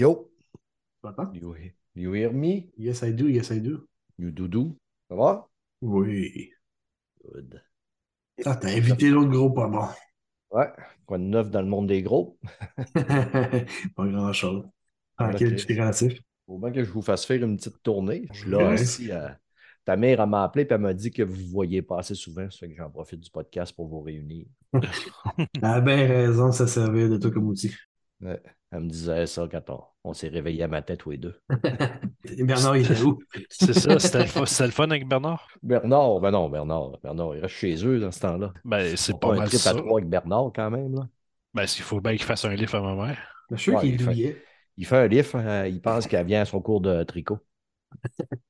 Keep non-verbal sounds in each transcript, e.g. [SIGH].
Yo, Tu m'entends? you, you hear me? Yes, I do, yes, I do. You doudou? Ça va? Oui. Good. Ah, t'as invité l'autre gros pas bon. Ouais, quoi de neuf dans le monde des gros? [LAUGHS] [LAUGHS] pas grand-chose. Tranquille, Ok. tout est relatif. Faut bien que je vous fasse faire une petite tournée. Je suis là aussi. euh, ta mère elle m'a appelé et elle m'a dit que vous ne voyez pas assez souvent. Ça fait que j'en profite du podcast pour vous réunir. [LAUGHS] Elle a bien raison de se servir de toi comme outil. Ouais. Elle me disait ça quand on, on s'est réveillé à ma tête tous les deux. Et Bernard, il est où? [LAUGHS] C'est ça, c'était le, fun- c'était le fun avec Bernard? Bernard, ben non, Bernard. Bernard, il reste chez eux dans ce temps-là. Ben, c'est pas un mal trip ça. à trois avec Bernard quand même. Là. Ben, il faut bien qu'il fasse un livre à ma mère? Je suis sûr Ouais, qu'il il fait-. Il fait un livre, euh, il pense qu'elle vient à son cours de tricot.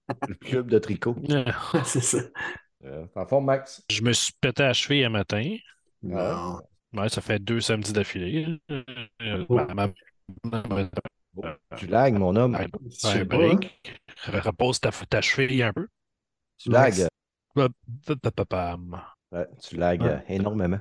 [LAUGHS] Le club de tricot. [LAUGHS] C'est ça. Euh, en forme, Max? Je me suis pété à la cheville un matin. Non. Ouais, ça fait deux samedis d'affilée. Euh, Oh. ma- ma- ma- Oh, tu lagues, mon homme. Pas, break. Repose ta, ta cheville un peu. Tu ouais, tu Ouais. euh, énormément.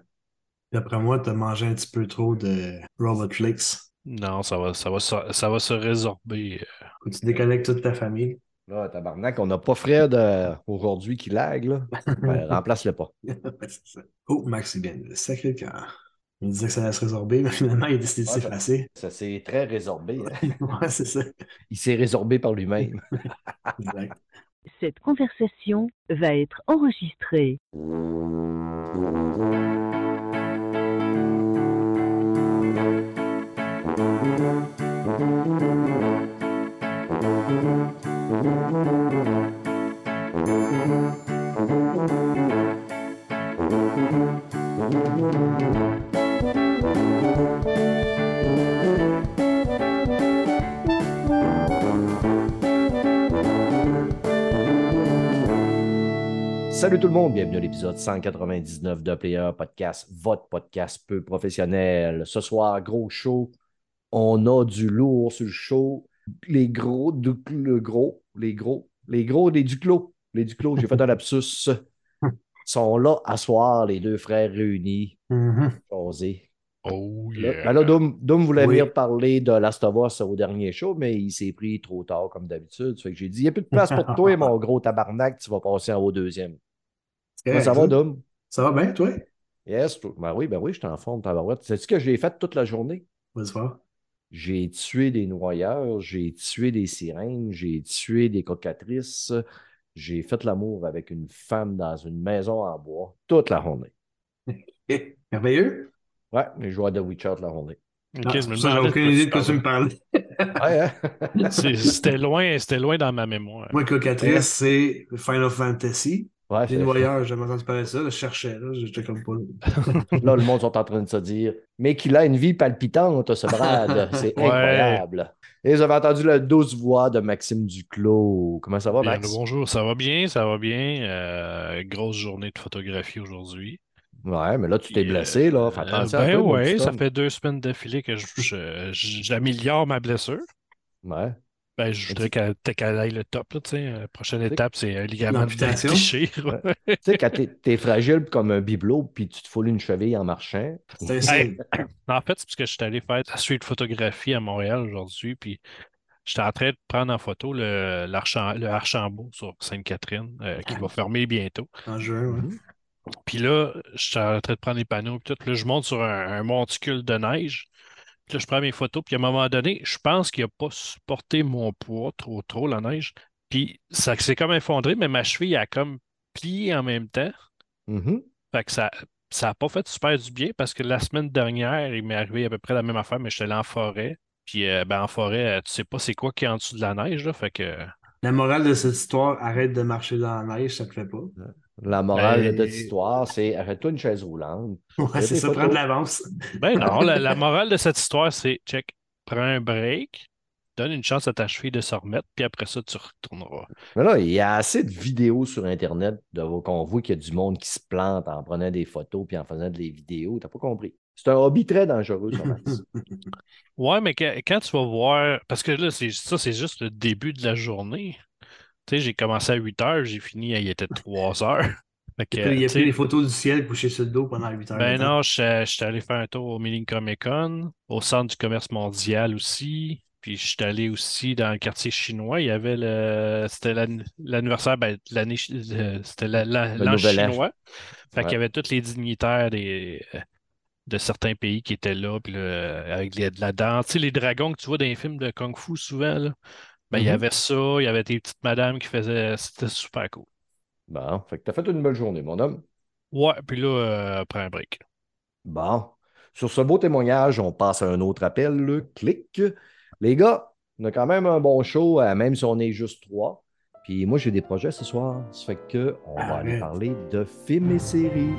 D'après moi, t'as mangé un petit peu trop de Robot Flix. Non, ça va, ça va, se- ça va se résorber. Faut que tu déconnectes toute ta famille. Là, tabarnak, on n'a pas Fred euh, aujourd'hui qui lague, là. [LAUGHS] Ben, remplace-le pas. [LAUGHS] Ouais, c'est ça. Oh, Max, c'est bien. Sacré cœur. Il disait que ça allait se résorber, mais [LAUGHS] finalement, il a décidé de Ouais, ça- s'effacer. Ça s'est très résorbé. hein. Ouais, [LAUGHS] c'est ça. Il s'est résorbé par lui-même. [LAUGHS] Exact. Cette conversation va être enregistrée. Salut tout le monde, bienvenue à l'épisode 199 de Player Podcast, votre podcast peu professionnel. Ce soir, gros show, on a du lourd sur le show. Les gros, du, le gros, les gros, les gros des Duclos, les Duclos, j'ai fait un lapsus, sont là à soir, les deux frères réunis, Mhm. jaser. Oh Là, yeah. ben là, Doom, Doom voulait Oui. venir parler de Last of Us au dernier show, mais il s'est pris trop tard comme d'habitude. Fait que j'ai dit, il n'y a plus de place pour toi, [LAUGHS] mon gros tabarnak, tu vas passer en haut deuxième. C'est Comment ça va, Doom? Ça va bien, toi? Yes, toi- ben oui, ben oui, je suis en forme, tabarouette. Sais-tu que j'ai fait toute la journée? Vas-y voir. J'ai tué des noyeurs, j'ai tué des sirènes, j'ai tué des cocatrices, j'ai fait l'amour avec une femme dans une maison en bois toute la journée. [LAUGHS] Merveilleux. Ouais, j'ai joué à The Witcher toute la journée. Ok, Ah, je me ça, aucune idée de quoi tu me parles. Ouais, hein? [LAUGHS] C'est- C'était loin, c'était loin dans ma mémoire. Moi, Cocatrice, c'est Final Fantasy. Ouais, c'est- noyeurs, j'ai jamais entendu parler de ça. Je cherchais, là. J'étais comme pas. [LAUGHS] Là, le monde sont en train de se dire Mais qu'il a une vie palpitante, ce Brad. C'est Ouais. incroyable. Et vous avez entendu la douce voix de Maxime Duclos. Comment ça va, Bien, Max? bonjour, ça va bien, ça va bien. Euh, grosse journée de photographie aujourd'hui. Ouais, mais là, tu t'es blessé, là. Fais Euh, attention à ben ouais, petit ça fait deux semaines d'affilée que je- je- je- j'améliore ma blessure. Ouais. Ben, je voudrais qu'elle peut-être qu'elle aille le top. Là. La prochaine étape, c'est un ligament de L'amputation? déchire. Tu sais, quand t'es es fragile comme un bibelot, puis tu te foules une cheville en marchant. Hey. [COUGHS] En fait, c'est parce que je suis allé faire la street photographie à Montréal aujourd'hui, puis j'étais en train de prendre en photo le, le Archambault sur Sainte-Catherine, euh, qui va fermer bientôt. En juin, ouais. Mhm. Puis là, j'étais en train de prendre les panneaux, puis tout. Là, je monte sur un, un monticule de neige. Puis là, je prends mes photos, puis à un moment donné, je pense qu'il n'a pas supporté mon poids trop, trop, la neige. Puis ça s'est comme effondré, mais ma cheville a comme plié en même temps. Mhm. Fait que ça ça n'a pas fait super du bien parce que la semaine dernière, il m'est arrivé à peu près la même affaire, mais j'étais allé en forêt. Puis euh, ben, en forêt, euh, tu sais pas c'est quoi qui est en dessous de la neige, là. Fait que La morale de cette histoire, arrête de marcher dans la neige, ça te fait pas. La morale Ben- de cette histoire, c'est arrête-toi une chaise roulante. [LAUGHS] Ouais, c'est ça, prendre de l'avance. Ben non, la, la [LAUGHS] morale de cette histoire, c'est check, prends un break, donne une chance à ta cheville de se remettre, puis après ça, tu retourneras. Mais là, il y a assez de vidéos sur Internet de qu'on voit qu'il y a du monde qui se plante en prenant des photos puis en faisant des vidéos. T'as pas compris. C'est un hobby très dangereux, ça, Max. [LAUGHS] Ouais, mais que- quand tu vas voir, parce que là, c'est ça, c'est juste le début de la journée. Tu sais, j'ai commencé à 8 heures, j'ai fini, il était 3 heures. [LAUGHS] Fait que, Il y a pris les photos du ciel couché sur le dos pendant 8 heures. Ben temps. non, je suis allé faire un tour au Milling Comic Con, au centre du commerce mondial aussi. Puis je suis allé aussi dans le quartier chinois. Il y avait le. C'était l'ann- l'anniversaire, ben, de l'année. C'était l'an nouvel an. chinois. Fait qu'il y avait tous les dignitaires des, euh, de certains pays qui étaient là. Puis là, avec les- de la danse. Tu sais, les dragons que tu vois dans les films de Kung Fu souvent, là. Ben, il y Mhm. avait ça. Il y avait des petites madames qui faisaient. C'était super cool. Bon, fait que t'as fait une belle journée, mon homme. Ouais, puis là, euh, après un break. Bon. Sur ce beau témoignage, on passe à un autre appel. là. Clic. Les gars, on a quand même un bon show, euh, même si on est juste trois. Puis moi, j'ai des projets ce soir. Ça fait que on va aller parler de films et séries.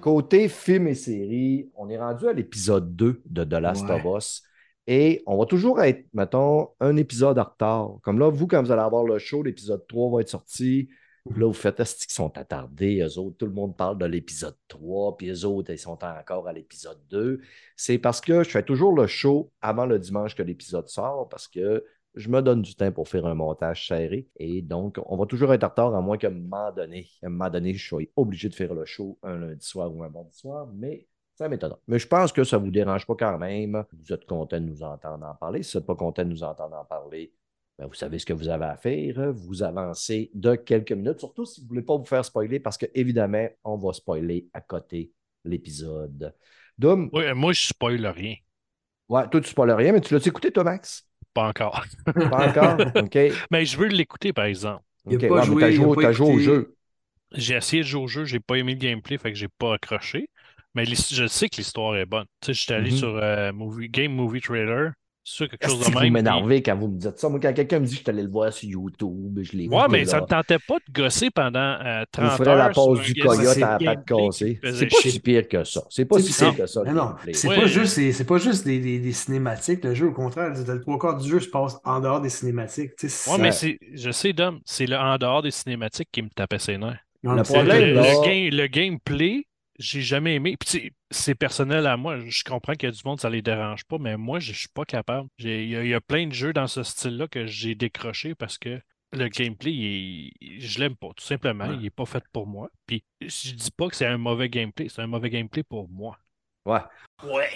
Côté films et séries, on est rendu à l'épisode 2 de The Last Ouais. of Us. Et on va toujours être, mettons, un épisode en retard. Comme là, vous, quand vous allez avoir le show, l'épisode 3 va être sorti. Là, vous faites est-ce qu'ils sont attardés, eux autres. Tout le monde parle de l'épisode 3, puis eux autres, ils sont encore à l'épisode 2. C'est parce que je fais toujours le show avant le dimanche que l'épisode sort, parce que je me donne du temps pour faire un montage serré. Et donc, on va toujours être en retard, à moins qu'à un moment donné, à un moment donné, je sois obligé de faire le show un lundi soir ou un mardi soir, mais ça m'étonne. Mais je pense que ça ne vous dérange pas quand même. Vous êtes content de nous entendre en parler. Si vous n'êtes pas content de nous entendre en parler, ben, vous savez ce que vous avez à faire. Vous avancez de quelques minutes, surtout si vous ne voulez pas vous faire spoiler, parce que évidemment, on va spoiler à côté l'épisode. Doom, Ouais, moi, je spoil rien. ouais, toi, tu spoiles rien, mais tu l'as écouté, toi, Max? Pas encore. Pas [LAUGHS] encore? OK. Mais je veux l'écouter, par exemple. Il a OK. mais joué, t'as joué, t'as joué au jeu. J'ai essayé de jouer au jeu, j'ai pas aimé le gameplay, fait que j'ai pas accroché. Mais je sais que l'histoire est bonne. Tu sais, j'étais allé Mhm. sur euh, movie, GameMovie Trailer, sur quelque chose de que vous m'énervez quand vous me dites ça? Moi, quand quelqu'un me dit que je suis allé le voir sur YouTube, je l'ai puis- Ouais, mais ça me tentait pas de gosser pendant euh, 30 Vous ferez la pause du coyote à la patte cassée. C'est pas si pire que ça. C'est pas si pire que ça. non, c'est pas juste, c'est, pas juste des, cinématiques, le jeu, au contraire, le trois quarts du jeu se passe en dehors des cinématiques. C'est- mais je sais, Dom, c'est le en dehors des cinématiques qui me tapait ses nerfs. Le problème, le, là- le game- le gameplay, j'ai jamais aimé. Puis tu sais, c'est personnel à moi. Je comprends qu'il y a du monde, ça les dérange pas, mais moi, je suis pas capable. J'ai- Il y, a- il y a plein de jeux dans ce style-là que j'ai décroché parce que le gameplay, il est- je l'aime pas, tout simplement. Ouais. Il est pas fait pour moi. Puis je dis pas que c'est un mauvais gameplay, c'est un mauvais gameplay pour moi. Ouais. Ouais.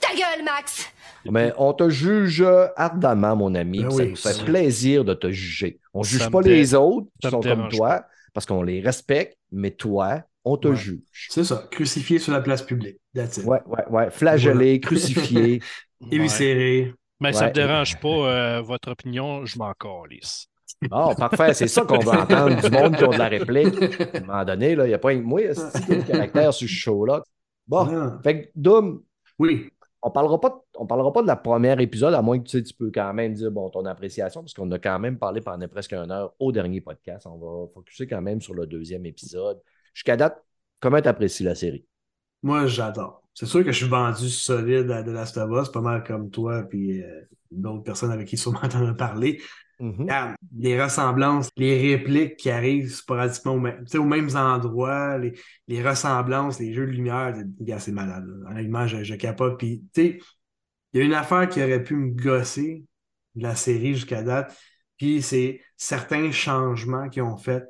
Ta gueule, Max! Mais on te juge ardemment, mon ami. Ben ça oui, nous fait c'est- plaisir de te juger. On ne juge pas dé- les autres qui sont comme toi parce qu'on les respecte, mais toi, on te Ouais. juge. C'est ça, crucifié sur la place publique. That's it. Ouais, ouais, ouais. Flagellé, crucifié. [LAUGHS] Éviscéré. Mais ça Ouais. me dérange pas euh, votre opinion, je m'en calisse. Oh, parfait. C'est ça qu'on veut entendre du monde qui ont de la réplique. [LAUGHS] À un moment donné, là, il n'y a pas un moi, c'est qui a du caractère sur ce show-là. Bon, Ah, fait que, Doom, Oui. on parlera pas de- on parlera pas de la première épisode, à moins que tu, sais, tu peux quand même dire bon, ton appréciation, parce qu'on a quand même parlé pendant presque une heure au dernier podcast. On va focuser quand même sur le deuxième épisode. Jusqu'à date, comment tu apprécies la série? Moi, j'adore. C'est sûr que je suis vendu solide à The Last of Us, pas mal comme toi, puis euh, d'autres personnes avec qui sûrement [LAUGHS] t'en as parlé. Ah, les ressemblances, les répliques qui arrivent sporadiquement au même- aux mêmes endroits, les, les ressemblances, les jeux de lumière, c'est- malade. là. Honnêtement, je, je capote. Puis, tu il y a une affaire qui aurait pu me gosser de la série jusqu'à date, puis c'est certains changements qu'ils ont fait.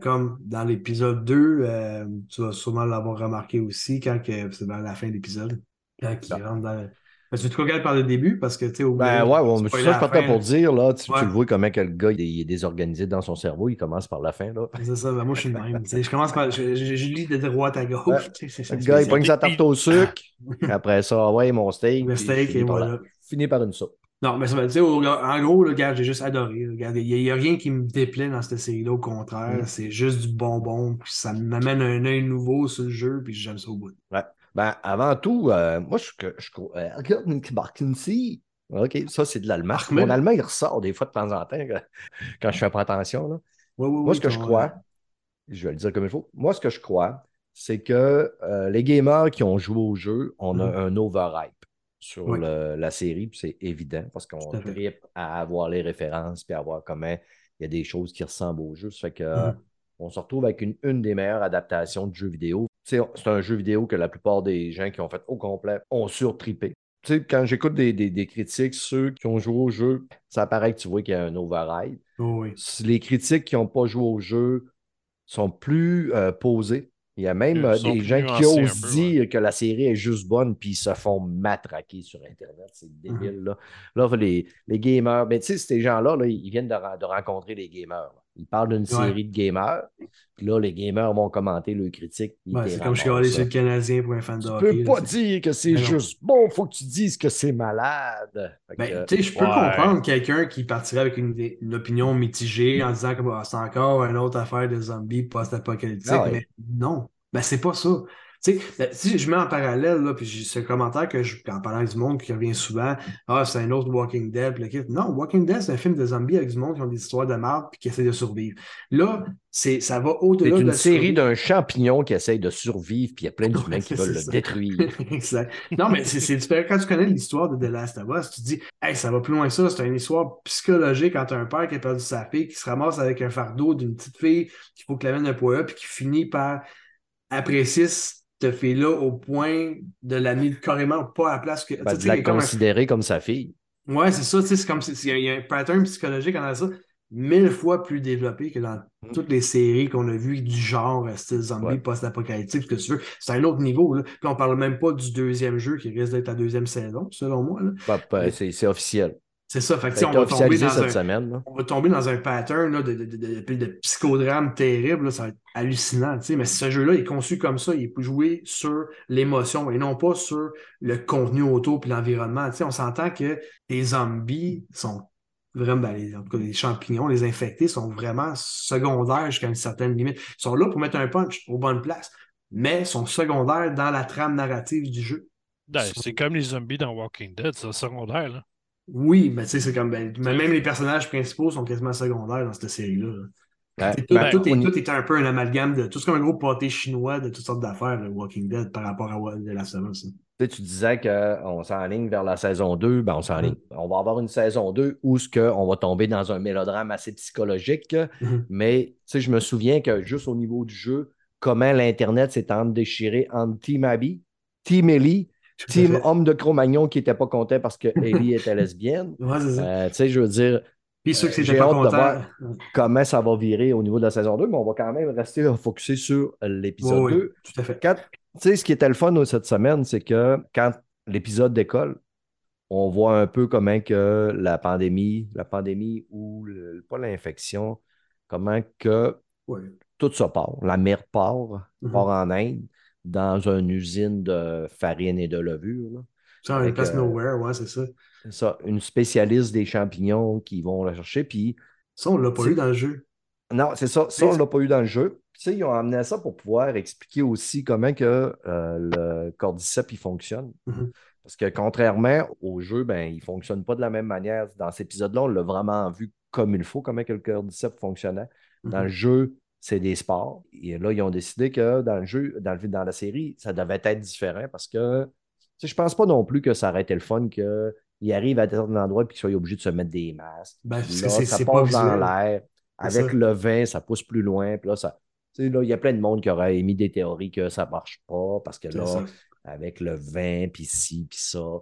Comme dans l'épisode 2, euh, tu vas sûrement l'avoir remarqué aussi, quand c'est vers la fin de l'épisode, quand ils rentrent dans le... Parce que tu te regardes par le début, parce que, tu sais, au Ben ouais, bon, ça, tant fin, pour dire, là, tu, le vois comment que le gars il est, il est désorganisé dans son cerveau, il commence par la fin, là. C'est ça, ben moi je suis le même. Je commence par. Je, je- je lis de droite à gauche. Ouais. [LAUGHS] Le gars, il pogne sa tarte au sucre, [LAUGHS] après ça, ah ouais, mon steak. Le steak, et voilà. finit par une soupe. Non, mais ça va dire, en gros, le gars, j'ai juste adoré. Regarde, Il n'y a, rien qui me déplaît dans cette série-là, au contraire. Mm. C'est juste du bonbon. Puis ça m'amène un œil nouveau sur le jeu, puis j'aime ça au bout. Ben, avant tout, euh, moi, je, je, je euh. OK, ça, c'est de l'allemand. Mon allemand, il ressort des fois de temps en temps quand, je fais pas attention. Là. Ouais, ouais, Moi, ouais, ce que je crois, je vais le dire comme il faut, moi, ce que je crois, c'est que euh, les gamers qui ont joué au jeu, on a Mhm. un overhype sur Oui. le- la série, puis c'est évident parce qu'on tripe à avoir les références, puis à voir comment il y a des choses qui ressemblent au jeu. Ça fait que Mhm. on se retrouve avec une, une des meilleures adaptations de jeux vidéo. C'est un jeu vidéo que la plupart des gens qui ont fait au complet ont surtripé. Tu sais, quand j'écoute des, des- des critiques, ceux qui ont joué au jeu, ça paraît que tu vois qu'il y a un overhype. Oh, oui. Les critiques qui n'ont pas joué au jeu sont plus euh, posées. Il y a même euh, des gens qui osent peu, dire que la série est juste bonne, puis ils se font matraquer sur Internet. C'est débile. Là, là les, les gamers, ben, tu sais, ces gens-là, là, ils viennent de, rencontrer les gamers. là. Ils parlent d'une série de gamers, puis là, les gamers vont commenter Ouais, ils c'est comme je suis allé sur le Canadien pour un fan de Tu hockey. peux là, pas dire que c'est juste bon, faut que tu dises que c'est malade. Que, Ben, tu sais, je peux Ouais. comprendre quelqu'un qui partirait avec une, une opinion mitigée en disant que bah, c'est encore une autre affaire de zombies post-apocalyptique, Ah mais non, ben, c'est pas ça. Tu sais, ben, si je mets en parallèle, là, puis j'ai- c'est un commentaire que je, en parlant du monde qui revient souvent, ah, c'est un autre Walking Dead, puis le kit. Non, Walking Dead, c'est un film de zombies avec du monde qui ont des histoires de marde puis qui essaient de survivre. Là, c'est, ça va c'est au-delà de une la série d'un champignon qui essaye de survivre, puis il y a plein d'humains Ouais, qui c'est veulent le détruire. [LAUGHS] exact. Non, mais c'est c'est différent. Quand tu connais l'histoire de The Last of Us, tu te dis, hey, ça va plus loin que ça. C'est une histoire psychologique quand tu as un père qui a perdu sa fille, qui se ramasse avec un fardeau d'une petite fille qu'il faut qu'elle amène un poids puis qui finit par apprécier cette fille-là au point de la mettre carrément pas à la place que. Ben, de la a comme un- considérer comme sa fille. Ouais, c'est ça, tu sais, c'est comme si il y y a un pattern psychologique en ça mille fois plus développé que dans Mm. toutes les séries qu'on a vues du genre euh, style zombie Ouais. post-apocalyptique, ce que tu veux. C'est un autre niveau, là. Puis on parle même pas du deuxième jeu qui risque d'être la deuxième saison, selon moi, là. Ben, ben, c'est officiel. C'est ça, fait que, Ça on va tomber dans cette un, semaine. on va tomber dans un pattern là, de, de, de, de- de- de psychodrame terrible. là, ça va être hallucinant. tu sais. Mais ce jeu-là est conçu comme ça. Il est joué sur l'émotion et non pas sur le contenu autour et l'environnement. Tu sais, On s'entend que les zombies sont vraiment, ben, les- en tout cas, les champignons, les infectés sont vraiment secondaires jusqu'à une certaine limite. Ils sont là pour mettre un punch aux bonnes places, mais sont secondaires dans la trame narrative du jeu. Ben, c'est comme les zombies dans Walking Dead, c'est secondaire. Là. Oui, mais tu sais, c'est comme. ben, même les personnages principaux sont quasiment secondaires dans cette série-là. là. Ouais. C'est Tout, Ben, tout est, on- tout est un peu un amalgame de. Tout c'est comme un gros pâté chinois de toutes sortes d'affaires, le Walking Dead, par rapport à de la semaine. Tu sais, tu disais qu'on s'enligne vers la saison 2, ben on s'enligne. Mm. On va avoir une saison 2 où ce que on va tomber dans un mélodrame assez psychologique, Mhm. mais tu sais, je me souviens que juste au niveau du jeu, comment l'Internet s'est déchiré entre Team Abby, Team Ellie, Team Homme de Cro-Magnon qui n'était pas content parce que [LAUGHS] Ellie était lesbienne. Ouais, c'est ça. Euh, tu sais, je veux dire, Puis ceux qui euh, pas de voir. comment ça va virer au niveau de la saison 2, mais on va quand même rester focusé sur l'épisode ouais, 2. tout à fait. Quand- tu sais, ce qui était le fun cette semaine, c'est que quand l'épisode décolle, on voit un peu comment que la pandémie, la pandémie ou le- pas l'infection, comment que tout ça part. La mer part, Mhm. part en Inde, dans une usine de farine et de levure. là. Ça, une place euh, nowhere, ouais, c'est ça. C'est ça, une spécialiste des champignons qui vont la chercher. Puis Ça, on l'a pas eu dans le jeu. non, c'est ça. Ça, on ne l'a pas eu dans le jeu. Puis, tu sais, ils ont amené ça pour pouvoir expliquer aussi comment que, euh, le cordyceps il fonctionne. Mhm. Parce que contrairement au jeu, ben, il ne fonctionne pas de la même manière. Dans cet épisode-là, on l'a vraiment vu comme il faut, comment que le cordyceps fonctionnait. Dans le jeu, c'est des sports. Et là, ils ont décidé que dans le jeu, dans, le, dans la série, ça devait être différent parce que je pense pas non plus que ça aurait été le fun qu'il arrive à un endroit et qu'il soit obligé de se mettre des masques. Ben, parce que Là, c'est ça passe dans l'air. Avec le vin, ça pousse plus loin. Puis là, ça, tu sais, là, il y a plein de monde qui aurait émis des théories que ça marche pas parce que là, ça. avec le vin, puis ci, puis ça.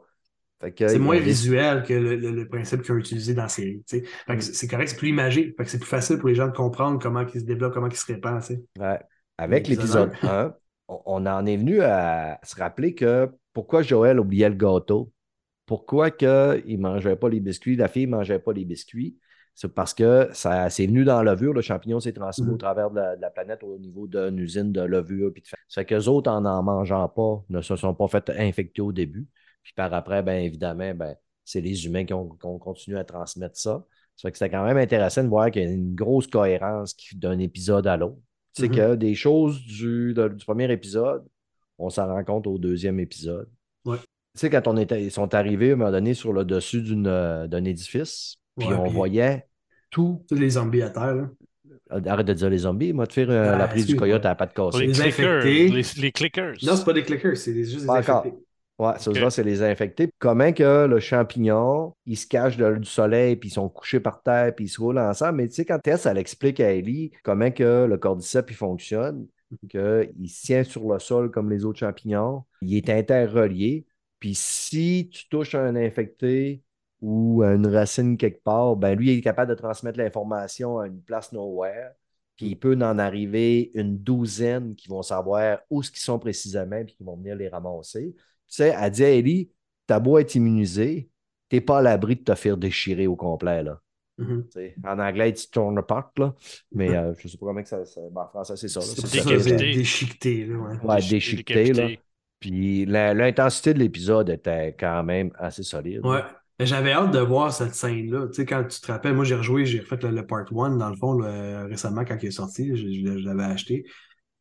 C'est moins visuel que le, le- le principe qu'ils ont utilisé dans la série. Fait que c'est c'est correct, c'est plus imagé. Fait que c'est plus facile pour les gens de comprendre comment ils se développent, comment ils se répandent. Ouais. Avec L'épisode l'épisode 1, on en est venu à se rappeler que pourquoi Joël oubliait le gâteau, pourquoi que il ne mangeait pas les biscuits, la fille ne mangeait pas les biscuits. C'est parce que ça c'est venu dans la levure, le champignon s'est transmis Mhm. au travers de la, de la planète au niveau d'une usine de levure. Puis de... Ça fait qu'eux autres, en n'en mangeant pas, ne se sont pas fait infecter au début. Puis par après, bien évidemment, ben, c'est les humains qui ont, qui ont continué à transmettre ça. Ça fait que c'était quand même intéressant de voir qu'il y a une grosse cohérence d'un épisode à l'autre. Tu sais Mhm. que des choses du, de- du premier épisode, on s'en rend compte au deuxième épisode. Ouais. Tu sais, quand on était, ils sont arrivés à un moment donné sur le dessus d'une, euh, d'un édifice, puis Ouais, on puis- voyait tout. Tous les zombies à terre. Là. Arrête de dire les zombies, moi, de faire euh, Ah, la prise du coyote à la patte cassée. Les, Les clickers. Les, les clickers. Non, c'est pas des clickers, c'est des- juste des infectés. Ouais, ça, Ok. ça, c'est les infectés. Comment que le champignon, il se cache de- du soleil, puis ils sont couchés par terre, puis ils se roulent ensemble. Mais tu sais, quand Tess, elle explique à Ellie comment que le cordyceps, il fonctionne, qu'il se tient sur le sol comme les autres champignons, il est interrelié. Puis si tu touches un infecté ou une racine quelque part, ben lui, il est capable de transmettre l'information à une place nowhere. Puis il peut en arriver une douzaine qui vont savoir où ce qu'ils sont précisément puis qui vont venir les ramasser. Tu sais, elle dit à Ellie, t'as beau être immunisé, t'es pas à l'abri de te faire déchirer au complet, là. Mhm. Tu sais, En anglais, it's torn apart, là. Mais euh, je sais pas comment que ça... ça- ben, en français, c'est ça. là. C'est déchiqueté, là, ouais. Ouais, Déchi- déchiqueté, là. Puis la- l'intensité de l'épisode était quand même assez solide. Ouais. Mais J'avais hâte de voir cette scène-là. Tu sais, quand tu te rappelles, moi j'ai rejoué, j'ai refait le, le part 1 dans le fond le- récemment quand il est sorti, je, je- je l'avais acheté.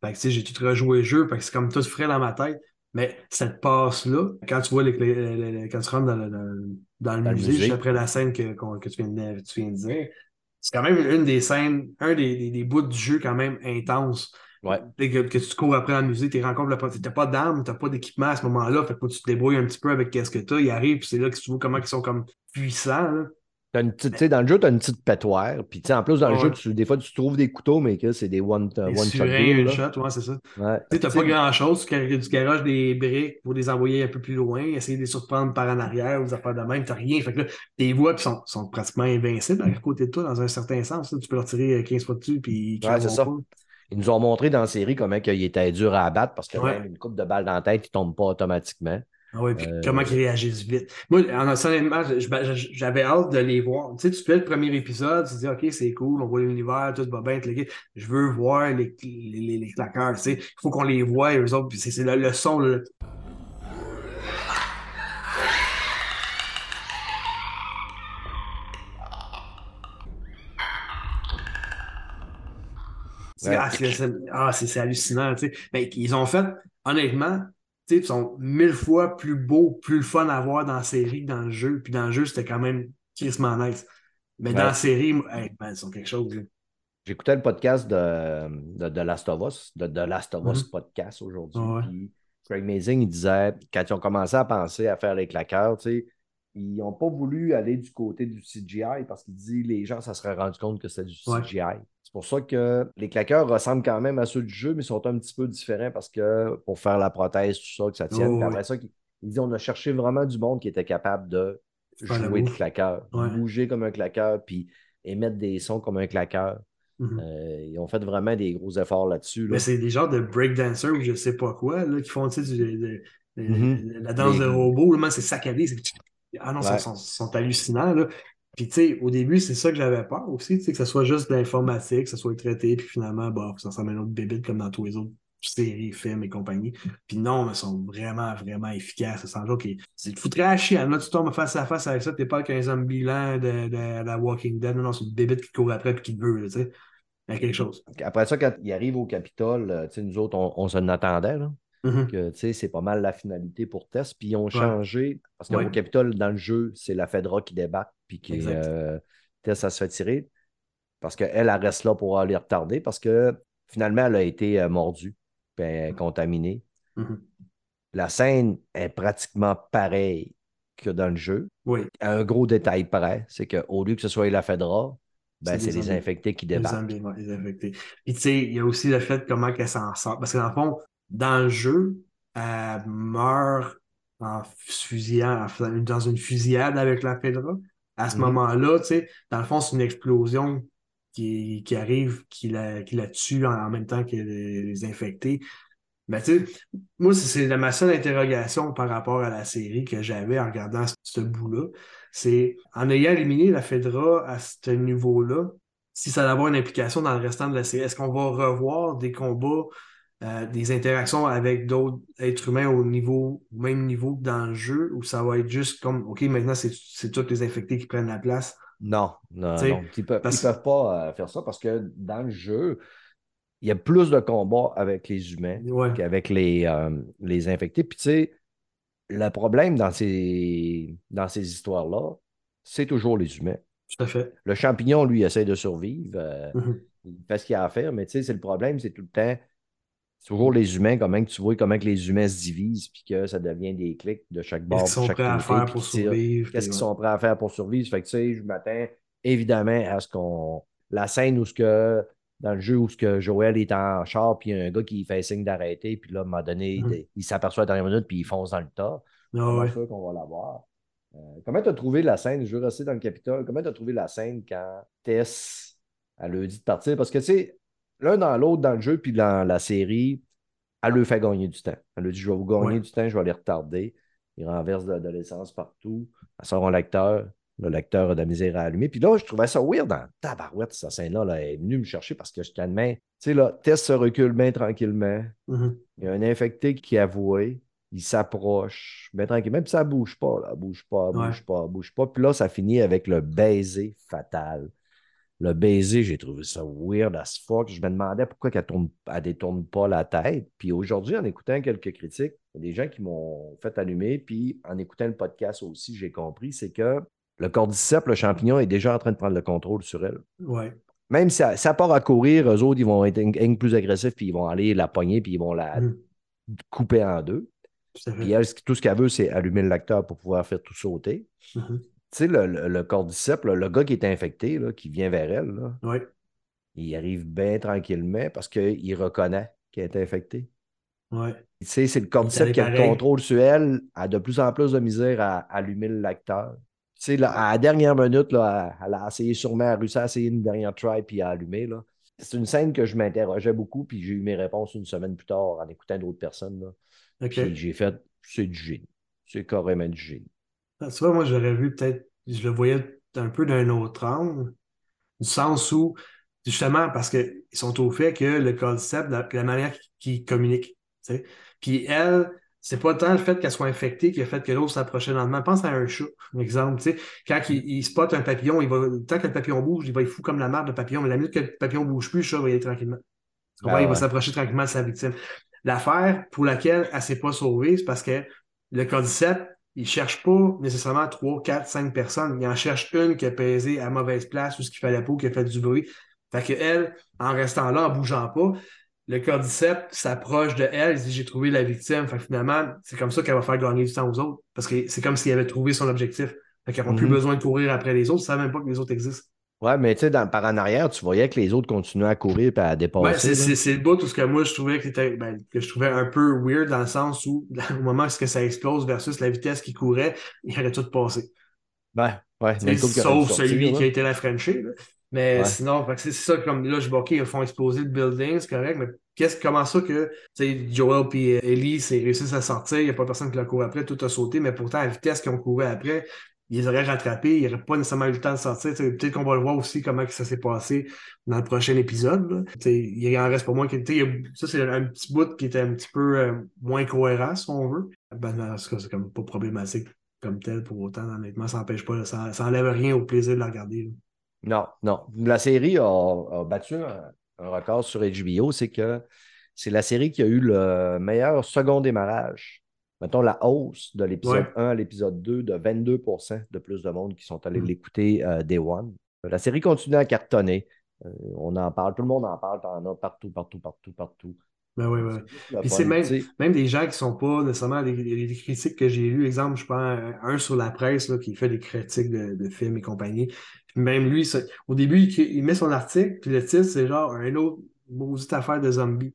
Fait que tu sais, j'ai tout rejoué le jeu, fait que c'est comme tout frais dans ma tête. Mais cette passe-là, quand tu vois les, les- les- les- quand tu rentres dans le, dans, le- dans musée, juste après la scène que, que tu, viens de, tu viens de dire, c'est quand même une des scènes, un des, des, des bouts du jeu quand même intense. Ouais. Que, que tu cours après le musée, tu rencontres le t'as pas d'armes, t'as pas d'équipement à ce moment-là, fait que tu te débrouilles un petit peu avec qu'est-ce que t'as. Ils arrivent, puis c'est là que tu vois comment ils sont comme puissants. là. T'as une petite- tu sais, dans le jeu, tu as une petite pétoire. Puis tu sais, en plus, dans le jeu, tu- des fois, tu trouves des couteaux, mais que c'est des one, euh, one shot deal, shot, ouais, c'est ça. Ouais. Tu Tu sais, pas grand-chose, tu tu garages des briques pour les envoyer un peu plus loin, essayer de les surprendre par en arrière ou des affaires de même, t'as rien. Fait que là, tes voix sont, sont pratiquement invincibles à côté de toi dans un certain sens. là. Tu peux leur tirer 15 fois dessus puis ils Ouais, c'est ça. pas. Ils nous ont montré dans la série comment il était dur à abattre parce que Ouais. même une coupe de balles dans la tête, il tombe pas automatiquement. Ah ouais, puis Euh, comment ils réagissent vite. Moi, en honnêtement, je- j'avais hâte de les voir. Tu sais, tu fais le premier épisode, tu te dis, OK, c'est cool, on voit l'univers, tout va bien. Je veux voir les, les, les, claqueurs, tu sais. Il faut qu'on les voie, eux autres, puis c'est le, le son, là. C'est Ouais. ah, ah, c'est- c'est hallucinant, tu sais. Mais ils ont fait, honnêtement, tu sais, ils sont mille fois plus beaux, plus fun à voir dans la série que dans le jeu. Puis dans le jeu, c'était quand même crissement nice. Mais dans la série, hey, ils sont quelque chose. J'écoutais le podcast de, de, de Last of Us, de, de Last of Us Mhm. podcast aujourd'hui. Ouais. Craig Mazing, il disait, quand ils ont commencé à penser à faire les claqueurs, ils n'ont pas voulu aller du côté du CGI parce qu'il dit les gens, ça serait rendu compte que c'était du Ouais. CGI. C'est pour ça que les claqueurs ressemblent quand même à ceux du jeu, mais sont un petit peu différents parce que pour faire la prothèse, tout ça, que ça tienne. Oh, ouais. après ça, il il dit on a cherché vraiment du monde qui était capable de jouer bouffe. claqueur, Ouais. bouger comme un claqueur, puis émettre des sons comme un claqueur. Mhm. Euh, ils ont fait vraiment des gros efforts là-dessus. là. Mais c'est des genres de breakdancers ou je sais pas quoi, là, qui font, tu sais, du- de- de- la danse Les- de robot, c'est saccadé. Ah non, ils Ouais. sont, sont- sont hallucinants, là. Puis, tu sais, au début, c'est ça que j'avais peur aussi, tu sais, que ce soit juste de l'informatique, que ce soit traité, puis finalement, bah, ça ressemble à une autre bébite comme dans tous les autres séries, films et compagnie. Puis non, mais ils sont vraiment, vraiment efficaces. Ça sent que c'est le foutrait à chier. Là, tu tombes face à face avec ça, t'es pas qu'un zombie lent de, de, la Walking Dead. Non, non, c'est une bébite qui court après puis qui te veut, tu sais. Il y a quelque chose. Après ça, quand il arrive au Capitole, euh, tu sais, nous autres, on, on s'en attendait. Là, Mhm. que, tu sais, c'est pas mal la finalité pour Tess. Puis ils ont changé. Parce qu'au Ouais. Capitole, dans le jeu, c'est la Fedra qui débat. Puis qui, euh, Tess, elle se fait tirer. Parce qu'elle, elle reste là pour aller retarder. Parce que finalement, elle a été euh, mordue. Puis est contaminée. Mhm. La scène est pratiquement pareille que dans le jeu. Oui. Un gros détail près, c'est qu'au lieu que ce soit la Fedra, ben, C'est les infectés qui Les les infectés. Puis tu sais, il y a aussi le fait comment qu'elle s'en sort. Parce que dans le fond, dans le jeu, elle meurt en faisant- dans une fusillade avec la Fedra. À ce Mhm. moment-là, tu sais, dans le fond, c'est une explosion qui, qui arrive, qui la, qui la tue en, en même temps que les, les infectés. Mais tu sais, moi, c'est c'est ma seule interrogation par rapport à la série que j'avais en regardant ce, ce bout-là. C'est en ayant éliminé la Fedra à ce niveau-là, si ça va avoir une implication dans le restant de la série, est-ce qu'on va revoir des combats, euh, des interactions avec d'autres êtres humains au niveau, au même niveau que dans le jeu, ou ça va être juste comme, OK, maintenant, c'est tous les infectés qui prennent la place? Non, non. Ils peuvent, parce- ils peuvent pas euh, faire ça parce que dans le jeu, il y a plus de combats avec les humains Ouais. qu'avec les, euh, les infectés. Puis tu sais, le problème dans ces, dans ces histoires-là, c'est toujours les humains. Tout à fait. Le champignon, lui, essaie de survivre. euh, Mhm. il fait ce qu'il a à faire, mais tu sais, c'est le problème, c'est tout le temps. C'est toujours les humains, comment que tu vois comment que les humains se divisent, puis que ça devient des clics de chaque bord, Qu'est-ce qu'ils sont prêts à faire pour survivre? Qu'est-ce qu'ils sont prêts à faire pour survivre? Fait que, tu sais, je m'attends évidemment à ce qu'on. La scène où ce que. Dans le jeu où ce que Joël est en char, puis il y a un gars qui fait signe d'arrêter, puis là, à un moment donné, Mhm. il, il s'aperçoit à la dernière minute, puis il fonce dans le tas. Ah Comment ouais. sûr qu'on va l'avoir? Euh, comment tu as trouvé la scène? Je veux rester dans le Capitole. Comment tu as trouvé la scène quand Tess, elle a dit de partir? Parce que, tu sais, l'un dans l'autre, dans le jeu, puis dans la série, elle lui fait gagner du temps. Elle lui dit Je vais vous gagner Ouais. du temps, je vais les retarder. Il renverse de, de l'essence partout. Elle sort un lecteur. Le lecteur a de la misère à allumer. Puis là, je trouvais ça weird dans tabarouette, cette scène-là. là. Elle est venue me chercher parce que je t'admets. Tu sais, là, Tess se recule bien tranquillement. Mhm. Il y a un infecté qui est avoué. Il s'approche bien tranquillement. Puis ça bouge pas, là. Bouge pas, bouge Ouais. pas, bouge pas. Puis là, ça finit avec le baiser fatal. Le baiser, j'ai trouvé ça weird as fuck. Je me demandais pourquoi elle ne détourne pas la tête. Puis aujourd'hui, en écoutant quelques critiques, il y a des gens qui m'ont fait allumer. Puis en écoutant le podcast aussi, j'ai compris, c'est que le cordyceps, le champignon, est déjà en train de prendre le contrôle sur elle. Ouais. Même si ça, part à courir, eux autres, ils vont être un- un plus agressifs, puis ils vont aller la pogner, puis ils vont la Mhm. couper en deux. Puis elle, tout ce qu'elle veut, c'est allumer le lecteur pour pouvoir faire tout sauter. Mhm. Tu sais, le, le, le cordyceps, là, le gars qui est infecté, là, qui vient vers elle, là, Ouais. il arrive bien tranquillement parce qu'il reconnaît qu'elle est infectée. Ouais. Tu sais, c'est le cordyceps qui a le contrôle sur elle, a de plus en plus de misère à allumer le lecteur. Tu sais, là, à la dernière minute, là, elle a essayé sûrement, elle a réussi à essayer une dernière try puis à allumer. Là. C'est une scène que je m'interrogeais beaucoup, puis j'ai eu mes réponses une semaine plus tard en écoutant d'autres personnes. Là. Puis j'ai fait, c'est du génie. C'est carrément du génie. Tu vois, moi, j'aurais vu peut-être, je le voyais un peu d'un autre angle, du sens où, justement, parce qu'ils sont au fait que le concept, la, la manière qu'ils communiquent, tu sais. Puis elle, c'est pas tant le fait qu'elle soit infectée qui a fait que l'autre s'approchait lentement. Pense à un chat, un exemple, tu sais. Quand il, il spot un papillon, il va, tant que le papillon bouge, il va être fou comme la marde de papillon, mais la minute que le papillon bouge plus, le chat va y aller tranquillement. Ah Il va s'approcher tranquillement de sa victime. L'affaire pour laquelle elle s'est pas sauvée, c'est parce que le cordyceps, il cherche pas nécessairement 3, 4, 5 personnes. Il en cherche une qui a pesé à mauvaise place ou ce qu'il fallait pas, ou qui a fait du bruit. Fait que elle, en restant là, en bougeant pas, le cordyceps s'approche de elle, il dit j'ai trouvé la victime. Fait que finalement, c'est comme ça qu'elle va faire gagner du temps aux autres. Parce que c'est comme s'il avait trouvé son objectif. Fait qu'elle n'a plus Mhm. besoin de courir après les autres, ils savent même pas que les autres existent. Ouais, mais tu sais, par en arrière, tu voyais que les autres continuaient à courir et à Ouais, dépasser. c'est là. c'est- le bout tout ce que moi je trouvais que, c'était- ben, que je trouvais un peu weird dans le sens où [LAUGHS] au moment où ça explose versus la vitesse qui courait, il aurait tout passé. Ouais, ouais. Mais Sauf celui là. qui a été la Frenchie. Mais Ouais. sinon, c'est ça, comme là, je vois, OK, ils font exploser le building, c'est correct, mais qu'est-ce, comment ça que tu sais, Joel et Ellie s'est réussi à sortir, il n'y a pas personne qui l'a couru après, tout a sauté, mais pourtant, à la vitesse qu'ils ont couru après, ils les auraient rattrapés, ils n'auraient pas nécessairement eu le temps de sortir. Peut-être qu'on va le voir aussi comment ça s'est passé dans le prochain épisode. Il en reste il y a- Ça, c'est un petit bout qui était un petit peu euh, moins cohérent, si on veut. Ben, en tout cas, c'est pas problématique comme tel pour autant, honnêtement, ça n'empêche pas, ça, ça enlève rien au plaisir de la regarder. Non, non. La série a, a battu un, un record sur HBO, c'est que c'est la série qui a eu le meilleur second démarrage. Mettons la hausse de l'épisode Ouais. 1 à l'épisode 2 de 22% de plus de monde qui sont allés Mm. l'écouter euh, Day One. La série continue à cartonner. Euh, on en parle, tout le monde en parle, t'en as partout, partout, partout, partout. Ben oui, oui. Juste le Puis c'est même, même des gens qui sont pas nécessairement des, critiques que j'ai lues. Exemple, je prends un, un sur la presse là, qui fait des critiques de, de films et compagnie. Puis même lui, ça- au début, il, il met son article, puis le titre, c'est genre un autre maudite affaire de zombies.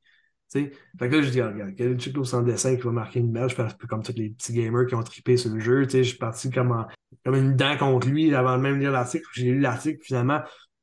Tu sais? Fait que là, je dis, regarde, quel au centre dessin qui va marquer une belle, je un peu comme tous les petits gamers qui ont trippé sur le jeu. Je suis parti comme, en- comme une dent contre lui avant de même lire l'article. J'ai lu l'article, finalement,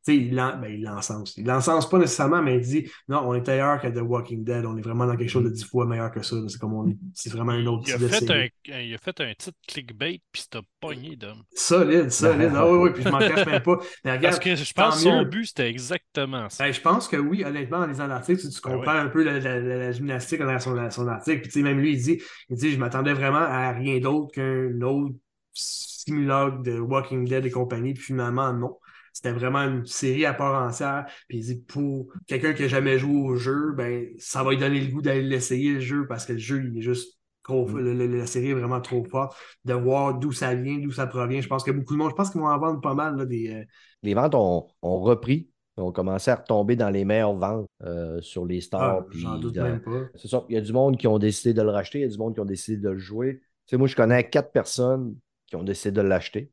il ben, il l'encense. Il l'encense pas nécessairement, mais il dit non, on est ailleurs que The Walking Dead. On est vraiment dans quelque chose de dix fois meilleur que ça. C'est comme on est- c'est vraiment un autre Il a, type de fait un, il a fait un titre clickbait, puis c'était pogné d'homme. Solide, solide. Ah oui, oui, puis je m'en cache même pas. [LAUGHS] Mais regarde, Parce que je pense que son mieux. but, c'était exactement ça. Ben, je pense que oui, honnêtement, en lisant l'article, tu, tu Ben comprends un peu la, la- la- la gymnastique derrière son, son article. Puis, tu sais, même lui, il dit, il dit Je m'attendais vraiment à rien d'autre qu'un autre simulacre de Walking Dead et compagnie. Puis finalement, non. C'était vraiment une série à part entière. Puis il dit Pour quelqu'un qui n'a jamais joué au jeu, ben, ça va lui donner le goût d'aller l'essayer, le jeu, parce que le jeu, il est juste trop. Mm. le- le- la série est vraiment trop forte. De voir d'où ça vient, d'où ça provient. Je pense que beaucoup de monde, je pense qu'ils vont en vendre pas mal, là, des. euh, Les ventes ont, ont repris, ont commencé à retomber dans les meilleures ventes euh, sur les stores. ah, puis J'en doute de- même pas. C'est ça. Il y a du monde qui ont décidé de le racheter, il y a du monde qui ont décidé de le jouer. Tu sais, moi, je connais quatre personnes qui ont décidé de l'acheter.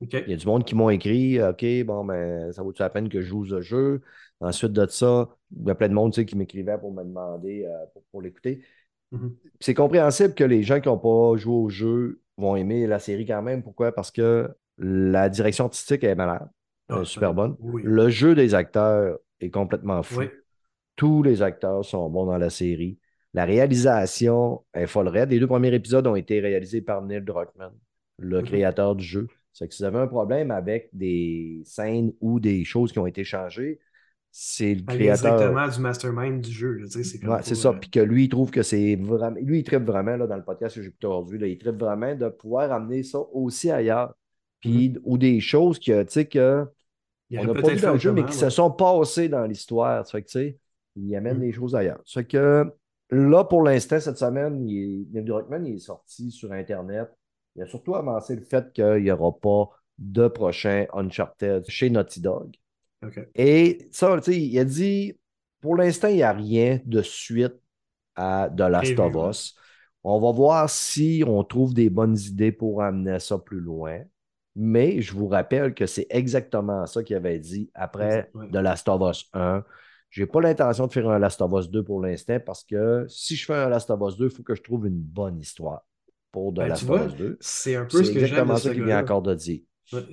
Il y a du monde qui m'ont écrit OK, bon, ben, ça vaut-tu la peine que je joue ce jeu? Ensuite de ça, il y a plein de monde tu sais, qui m'écrivait pour me demander euh, pour, pour l'écouter. Mhm. C'est compréhensible que les gens qui n'ont pas joué au jeu vont aimer la série quand même. Pourquoi? Parce que la direction artistique est malade. Est Ah, super bonne. Oui. Le jeu des acteurs est complètement fou. Oui. Tous les acteurs sont bons dans la série. La réalisation est folle raide. Les deux premiers épisodes ont été réalisés par Neil Druckmann, le Mhm. créateur du jeu. C'est que si vous avez un problème avec des scènes ou des choses qui ont été changées, c'est le créateur. directement du mastermind du jeu. sais, c'est Ouais, ça. euh, Puis que lui, il trouve que c'est vraiment. Lui, il tripe vraiment là, dans le podcast que j'ai écouté aujourd'hui. là, il tripe vraiment de pouvoir amener ça aussi ailleurs. Puis, ou des choses que, tu sais, que il on n'a pas vu dans le jeu, mais qui ouais. se sont passées dans l'histoire. Ça fait que, tu sais, il amène Mm. des choses ailleurs. Ça fait que là, pour l'instant, cette semaine, il est, Neil Druckmann, il est sorti sur Internet. Il a surtout avancé le fait qu'il n'y aura pas de prochain Uncharted chez Naughty Dog. Et ça, tu sais, il a dit, pour l'instant, il n'y a rien de suite à The Last of Us. On va voir si on trouve des bonnes idées pour amener ça plus loin. Mais je vous rappelle que c'est exactement ça qu'il avait dit après ouais. The Last of Us 1. Je n'ai pas l'intention de faire un Last of Us 2 pour l'instant parce que si je fais un Last of Us 2, il faut que je trouve une bonne histoire pour The Ben, of Us 2. C'est un peu ce que j'aime de ça vient encore de dire.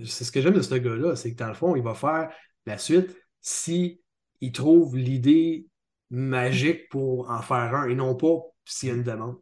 C'est ce que j'aime de ce gars-là, c'est que dans le fond, il va faire la suite si il trouve l'idée magique pour en faire un et non pas s'il y a une demande.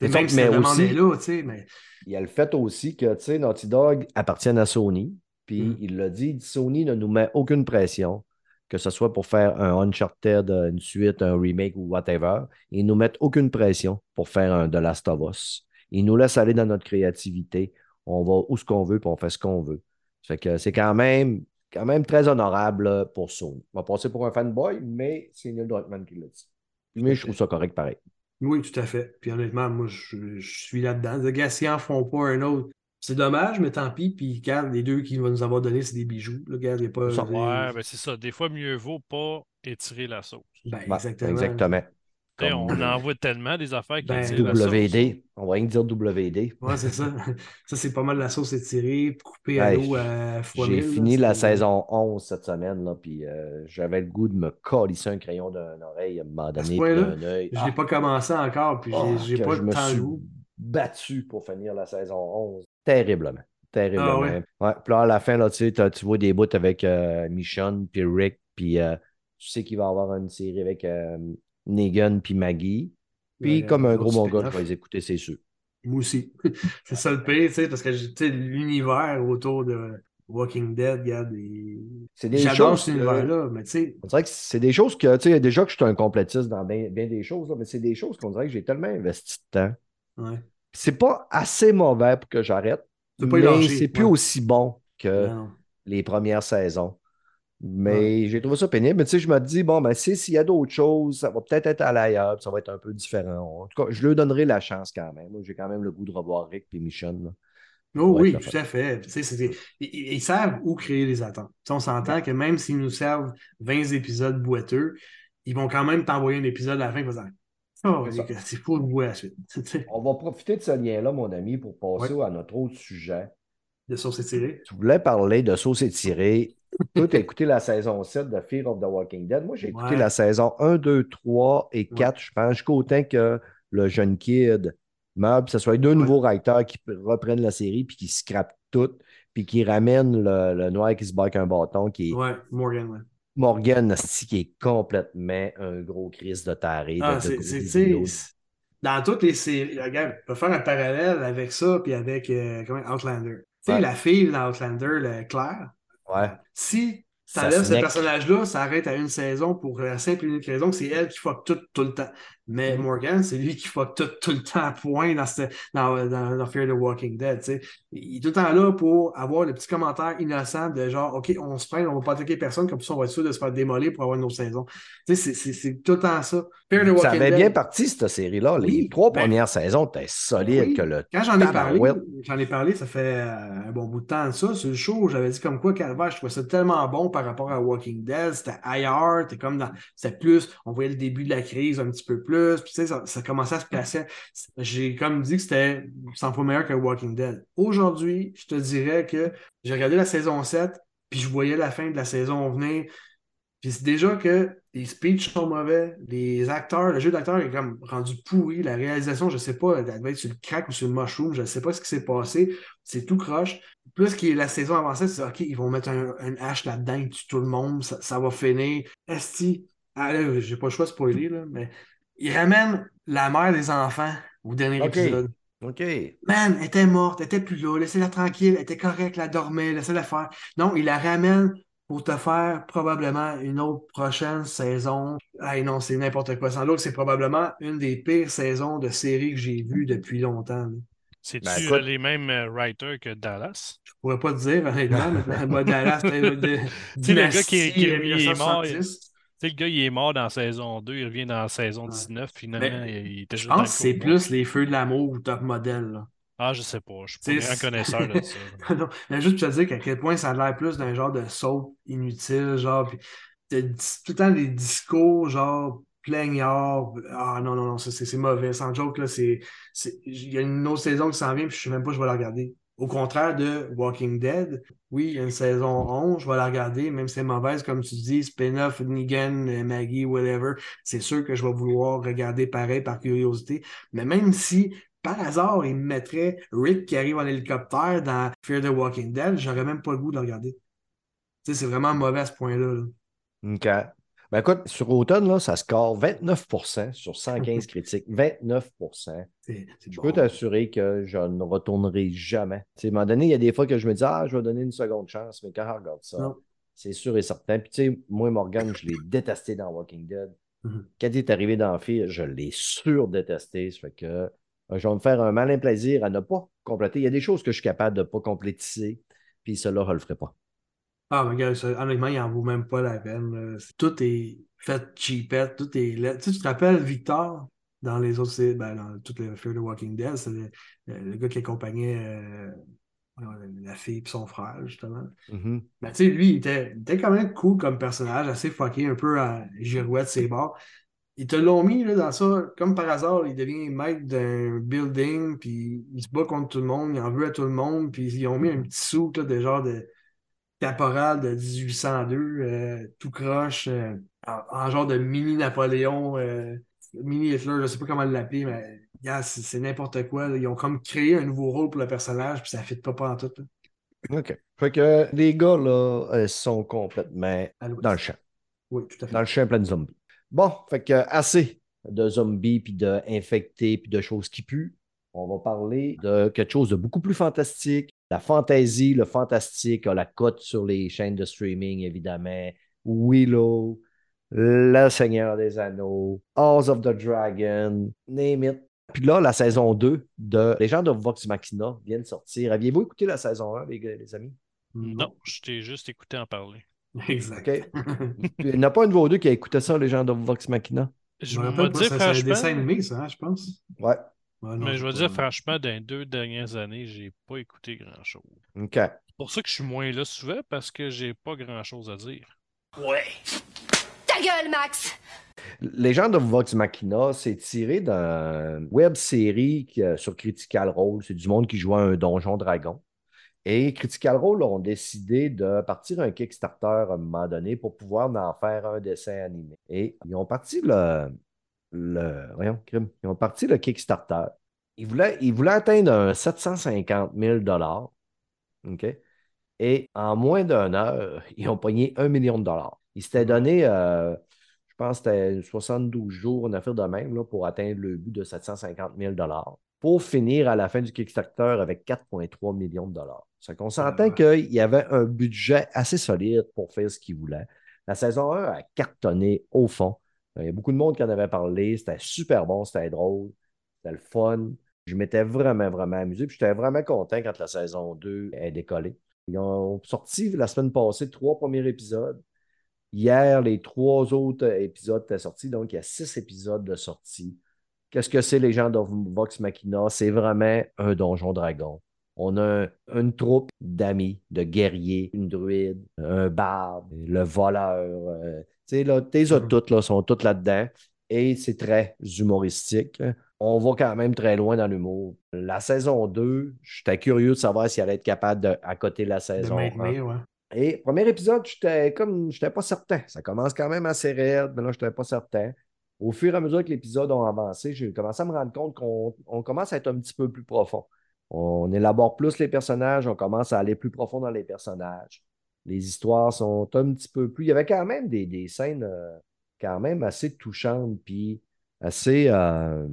Mais Même donc, si la mais aussi- est là, mais Il y a le fait aussi que, Naughty Dog appartient à Sony. Puis Mm. il l'a dit, Sony ne nous met aucune pression, que ce soit pour faire un Uncharted, une suite, un remake ou whatever. Ils nous mettent aucune pression pour faire un The Last of Us. Ils nous laissent aller dans notre créativité. On va où ce qu'on veut, puis on fait ce qu'on veut. Fait que c'est quand même, quand même très honorable là, pour Sony. On va passer pour un fanboy, mais c'est Neil Druckmann qui l'a dit. Mais je trouve ça correct pareil. oui, tout à fait. Puis honnêtement, moi, je, je suis là-dedans. Les gars, s'ils en font pas un autre, c'est dommage, mais tant pis. Puis regarde, les deux qu'il va nous avoir donné, c'est des bijoux. Là, regarde, il n'y a pas. Ça, Ouais, ben c'est ça. Des fois, mieux vaut pas étirer la sauce. Ben, Ouais, exactement. exactement. Comme on en voit tellement des affaires qui Ben, étirent la sauce. WD. On va rien dire WD. Ouais, c'est ça. [LAUGHS] Ça, c'est pas mal la sauce étirée, coupée à l'eau à fois J'ai là, fini la saison 11 cette semaine, là, puis euh, j'avais le goût de me colisser un crayon d'une oreille à un moment donné, d'un œil. Je Ah, l'ai pas commencé encore, puis j'ai- ah, j'ai pas je me temps de suis goût. battu pour finir la saison 11. Terriblement. Terriblement. Ah ouais? Ouais, Puis là, à la fin, là, tu, tu vois des bouts avec euh, Michonne, puis Rick, puis euh, tu sais qu'il va y avoir une série avec euh, Negan, puis Maggie. Puis Ouais, comme un gros mongol, je vais les écouter, c'est sûr. Moi aussi. [LAUGHS] c'est ça le pire, tu sais, parce que l'univers autour de Walking Dead, regarde, il- C'est des j'adore choses cet univers-là, mais tu sais, On dirait que c'est des choses que, tu sais, déjà que je suis un complétiste dans bien, bien des choses, là, mais c'est des choses qu'on dirait que j'ai tellement investi de temps. ouais. C'est pas assez mauvais pour que j'arrête, mais c'est plus ouais. aussi bon que non. les premières saisons. Mais j'ai trouvé ça pénible. Mais tu sais, je me dis, bon, ben, si- s'il y a d'autres choses, ça va peut-être être à l'ailleurs, puis ça va être un peu différent. En tout cas, je lui donnerai la chance quand même. J'ai quand même le goût de revoir Rick et Michonne. là. Oh oui, tout à fait. Ils, ils- savent où créer les attentes. Tu sais, on s'entend que même s'ils nous servent 20 épisodes boiteux, ils vont quand même t'envoyer un épisode à la fin dire Oh, C'est bois à la suite. [LAUGHS] On va profiter de ce lien-là, mon ami, pour passer à notre autre sujet. De sauce étirée. Tu voulais parler de sauce étirée. Toi, tu as écouté la saison 7 de Fear of the Walking Dead. Moi, j'ai écouté Ouais. la saison 1, 2, 3 et 4, je pense, jusqu'au temps que le jeune kid meurt, puis ce soit deux nouveaux writers qui reprennent la série, puis qui scrapent tout, puis qui ramènent le, le noir qui se bat avec un bâton, qui est Ouais, Morgan, ouais. Morgan, qui est complètement un gros crise de taré. Ah, de dans toutes les séries, regarde, on peut faire un parallèle avec ça, puis avec euh, comment, Outlander. Tu sais, Ouais. la fille dans Outlander, Claire, Ouais. si Ça t'enlèves ce personnage-là, ça arrête à une saison pour la simple et unique raison que c'est elle qui fuck tout tout le temps. Mais Mm. Morgan, c'est lui qui fuck tout tout le temps, point, dans, ce- dans, dans, dans Fear the Walking Dead. Il est tout le temps là pour avoir le petit commentaire innocent de genre, OK, on se prenne, on va pas attaquer personne, comme ça on va être sûr de se faire démolir pour avoir une autre saison. Tu sais, c'est- c'est c'est tout le temps ça. Fear the Walking Ça avait Dead, bien parti, cette série-là. Les Oui, trois ben- premières saisons étaient solides Oui. que le Quand j'en ai parlé, j'en ai parlé, ça fait euh, un bon bout de temps de ça. Sur le show, j'avais dit comme quoi, Calvaire, je trouvais ça tellement bon par rapport à Walking Dead. C'était ailleurs, c'était comme dans. C'était plus, on voyait le début de la crise un petit peu plus. Puis, tu sais, ça, ça commençait à se placer. J'ai comme dit que c'était 100 fois meilleur que Walking Dead. Aujourd'hui, je te dirais que j'ai regardé la saison 7, puis je voyais la fin de la saison venir. Puis c'est déjà que les speeches sont mauvais, les acteurs, le jeu d'acteur est comme rendu pourri, la réalisation, je sais pas, elle devait être sur le crack ou sur le mushroom, je sais pas ce qui s'est passé, c'est tout croche. Plus que la saison avancée, c'est OK, ils vont mettre un, un hache là-dedans, ils tuent tout le monde, ça, ça va finir. Esti, Ah, là, j'ai pas le choix de spoiler, là, mais il ramène la mère des enfants au dernier épisode. OK. Man, elle était morte, elle était plus là, laissez-la tranquille, elle était correcte, elle dormait, laissez-la faire. Non, il la ramène pour te faire probablement une autre prochaine saison. Ah non, c'est n'importe quoi. Sans l'autre, c'est probablement une des pires saisons de série que j'ai vues depuis longtemps. là. C'est-tu Ben, euh, écoute- les mêmes euh, writers que Dallas? Je pourrais pas te dire, honnêtement, mais [LAUGHS] moi, Dallas, sais, le gars qui- qui- euh, il est mort, 1970. Tu sais, le gars, il est mort dans saison 2, il revient dans saison Ouais. 19, finalement, Mais il était Je pense que c'est plus les feux de l'amour ou top modèle. là. Ah, je sais pas, je suis pas un connaisseur de ça. [LAUGHS] non, mais juste pour te dire qu'à quel point ça a l'air plus d'un genre de soap inutile, genre, puis tout le temps des discours, genre, plaignards. Ah non, non, non, c'est c'est mauvais. Sans joke, là, c'est. c'est- Il y a une autre saison qui s'en vient, puis je sais même pas, je vais la regarder. Au contraire de Walking Dead, oui, il y a une saison 11, je vais la regarder, même si c'est mauvaise, comme tu dis, spin-off, Negan, euh, Maggie, whatever, c'est sûr que je vais vouloir regarder pareil par curiosité. Mais même si par hasard, il me mettrait Rick qui arrive en hélicoptère dans Fear the Walking Dead, j'aurais même pas le goût de le regarder. Tu sais, c'est vraiment mauvais à ce point-là. là. OK. Ben écoute, sur Automne, là, ça score 29% sur 115 [LAUGHS] critiques. 29 C'est Je bon. peux t'assurer que je ne retournerai jamais. Tu sais, à un moment donné, il y a des fois que je me dis, ah, je vais donner une seconde chance, mais quand je regarde ça, c'est sûr et certain. Puis, tu sais, moi, Morgan, je l'ai détesté dans Walking Dead. Mhm. Quand il est arrivé dans Fear, je l'ai sur-détesté. Ça fait que euh, je vais me faire un malin plaisir à ne pas compléter. Il y a des choses que je suis capable de ne pas complétiser, puis cela, je ne le ferai pas. Ah, mais gars, ça, honnêtement, il en vaut même pas la peine. là. Tout est fait cheapette, tout est laid. Tu sais, tu te rappelles Victor dans les autres, ben, dans toutes les Fear the Walking Dead, c'est le, le- le gars qui accompagnait euh, la fille et son frère, justement. Mhm. Ben, tu sais, lui, il était, il était quand même cool comme personnage, assez fucké, un peu à girouette ses bords. Ils te l'ont mis là, dans ça, comme par hasard, il devient maître d'un building, puis il se bat contre tout le monde, il en veut à tout le monde, puis ils ont mis un petit sou là, de genre de caporal de 1802, euh, tout croche, euh, en, en genre de mini-Napoléon, euh, mini-Hitler, je sais pas comment l'appeler, mais c'est n'importe quoi. là. Ils ont comme créé un nouveau rôle pour le personnage, puis ça fit pas, pas en tout. là. OK. Fait que les gars, là, sont complètement dans le champ. Oui, tout à fait. Dans le champ plein de zombies. Bon, fait que assez de zombies, puis d'infectés, puis de choses qui puent. On va parler de quelque chose de beaucoup plus fantastique. La fantaisie, le fantastique a la cote sur les chaînes de streaming, évidemment. Willow, Le Seigneur des Anneaux, House of the Dragon, name it. Puis là, la saison 2 de Legend of Vox Machina vient de sortir. Aviez-vous écouté la saison 1, les, gars- les amis? Non, je t'ai juste écouté en parler. Exact. Il n'y en a pas une de vos deux qui a écouté ça, Legend of Vox Machina? Je me rappelle pas, dire ça, c'est un dessin animé, ça, hein, je pense. Ouais. Ouais, non, mais je pas- dire franchement, dans les deux dernières années, j'ai pas écouté grand-chose. OK. C'est pour ça que je suis moins là souvent, parce que j'ai pas grand-chose à dire. Ouais. Ta gueule, Max Legend of Vox Machina, c'est tiré d'une web série euh, sur Critical Role. C'est du monde qui joue à un donjon dragon. Et Critical Role ont décidé de partir un Kickstarter à un moment donné pour pouvoir en faire un dessin animé. Et ils ont parti le. Le voyons, crime. Ils ont parti le Kickstarter. Ils voulaient, ils voulaient atteindre un 750 000 OK? Et en moins d'une heure, [LAUGHS] ils ont pogné un million de dollars. Ils s'étaient donné, euh, je pense que c'était 72 jours, une affaire de même, là, pour atteindre le but de 750 000 pour finir à la fin du Kickstarter avec 4,3 millions de dollars. Ça qu'on s'entend ouais. qu'il y avait un budget assez solide pour faire ce qu'ils voulaient. La saison 1 a cartonné au fond. Il y a beaucoup de monde qui en avait parlé. C'était super bon, c'était drôle, c'était le fun. Je m'étais vraiment, vraiment amusé. Puis j'étais vraiment content quand la saison 2 est décollée. Ils ont sorti la semaine passée trois premiers épisodes. Hier, les trois autres épisodes étaient sortis. Donc, il y a six épisodes de sortie. Qu'est-ce que c'est les gens de Vox Machina? C'est vraiment un donjon dragon. On a un- une troupe d'amis, de guerriers, une druide, un barbe, le voleur. Là, tes Mhm. toutes là, sont toutes là-dedans. Et c'est très humoristique. On va quand même très loin dans l'humour. La saison 2, j'étais curieux de savoir si elle allait être capable de accoter la De saison 1. maintenir, ouais. Et premier épisode, j'étais comme j'étais pas certain. Ça commence quand même assez raide, mais là, j'étais pas certain. Au fur et à mesure que l'épisode a avancé, j'ai commencé à me rendre compte qu'on on commence à être un petit peu plus profond. On élabore plus les personnages, on commence à aller plus profond dans les personnages. Les histoires sont un petit peu plus. Il y avait quand même des, des scènes euh, quand même assez touchante, puis assez euh,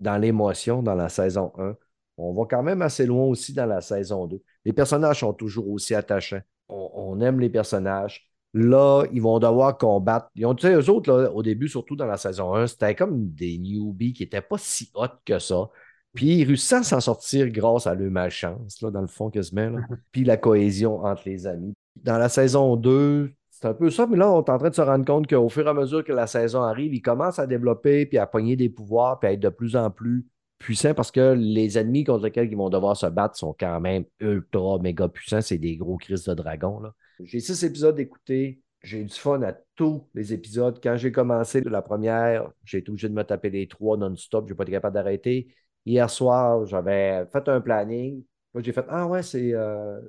dans l'émotion dans la saison 1. On va quand même assez loin aussi dans la saison 2. Les personnages sont toujours aussi attachants. On, on aime les personnages. Là, ils vont devoir combattre. Ils ont, tu sais, eux autres, là, au début, surtout dans la saison 1, c'était comme des newbies qui n'étaient pas si hot que ça. Puis ils réussissent à s'en sortir grâce à leur malchance, là, dans le fond, quasiment. Là. [LAUGHS] Puis la cohésion entre les amis. Dans la saison 2, c'est un peu ça, mais là, on est en train de se rendre compte qu'au fur et à mesure que la saison arrive, ils commencent à développer, puis à pogner des pouvoirs, puis à être de plus en plus puissants parce que les ennemis contre lesquels ils vont devoir se battre sont quand même ultra méga puissants. C'est des gros crises de dragons. J'ai six épisodes d'écouter. J'ai eu du fun à tous les épisodes. Quand j'ai commencé la première, j'ai été obligé de me taper les trois non-stop. Je n'ai pas été capable d'arrêter. Hier soir, j'avais fait un planning. Là, j'ai fait Ah ouais, c'est euh,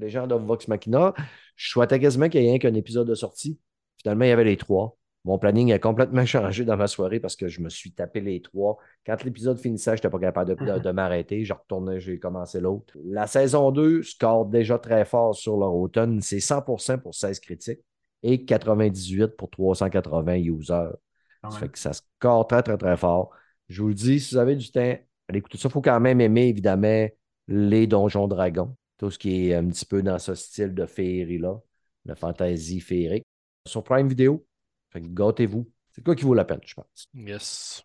les gens de Vox Machina. Je souhaitais quasiment qu'il y ait rien qu'un épisode de sortie. Finalement, il y avait les trois. Mon planning a complètement [LAUGHS] changé dans ma soirée parce que je me suis tapé les trois. Quand l'épisode finissait, je n'étais pas capable de, de, [LAUGHS] de m'arrêter. Je retournais, j'ai commencé l'autre. La saison 2 score déjà très fort sur leur automne. C'est 100% pour 16 critiques et 98 pour 380 users. Ça fait que ça score très, très, très fort. Je vous le dis, si vous avez du temps, allez écouter ça. Il faut quand même aimer, évidemment, les Donjons Dragons. Tout ce qui est un petit peu dans ce style de féerie-là, la fantasy féerique. Sur Prime Video, fait que gâtez-vous. C'est quoi qui vaut la peine, je pense? Yes.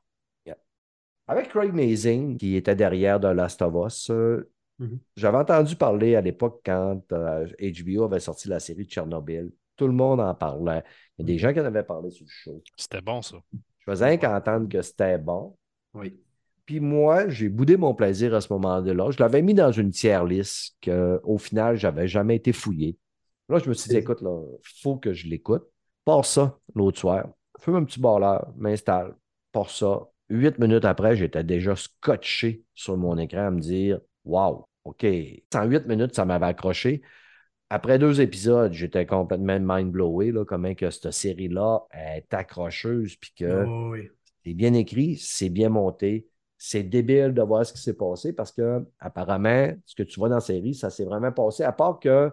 Avec Craig Mazing, qui était derrière The Last of Us, euh, Mhm. j'avais entendu parler à l'époque quand euh, HBO avait sorti la série de Tchernobyl. Tout le monde en parlait. Il y a des gens qui en avaient parlé sur le show. C'était bon, ça. Je faisais rien qu'entendre que c'était bon. Oui. Puis moi, j'ai boudé mon plaisir à ce moment-là. Je l'avais mis dans une tiers liste qu'au final, j'avais jamais été fouillé. Là, je me suis dit, écoute, là, faut que je l'écoute. Pars ça l'autre soir. Fume un petit là, m'installe. Pars ça. Huit minutes après, j'étais déjà scotché sur mon écran à me dire Wow, OK. En huit minutes, ça m'avait accroché. Après deux épisodes, j'étais complètement mind-blowé, là, comment que cette série-là est accrocheuse, puis que Oh, oui. c'est bien écrit, c'est bien monté. C'est débile de voir ce qui s'est passé parce que, apparemment, ce que tu vois dans la série, ça s'est vraiment passé, à part que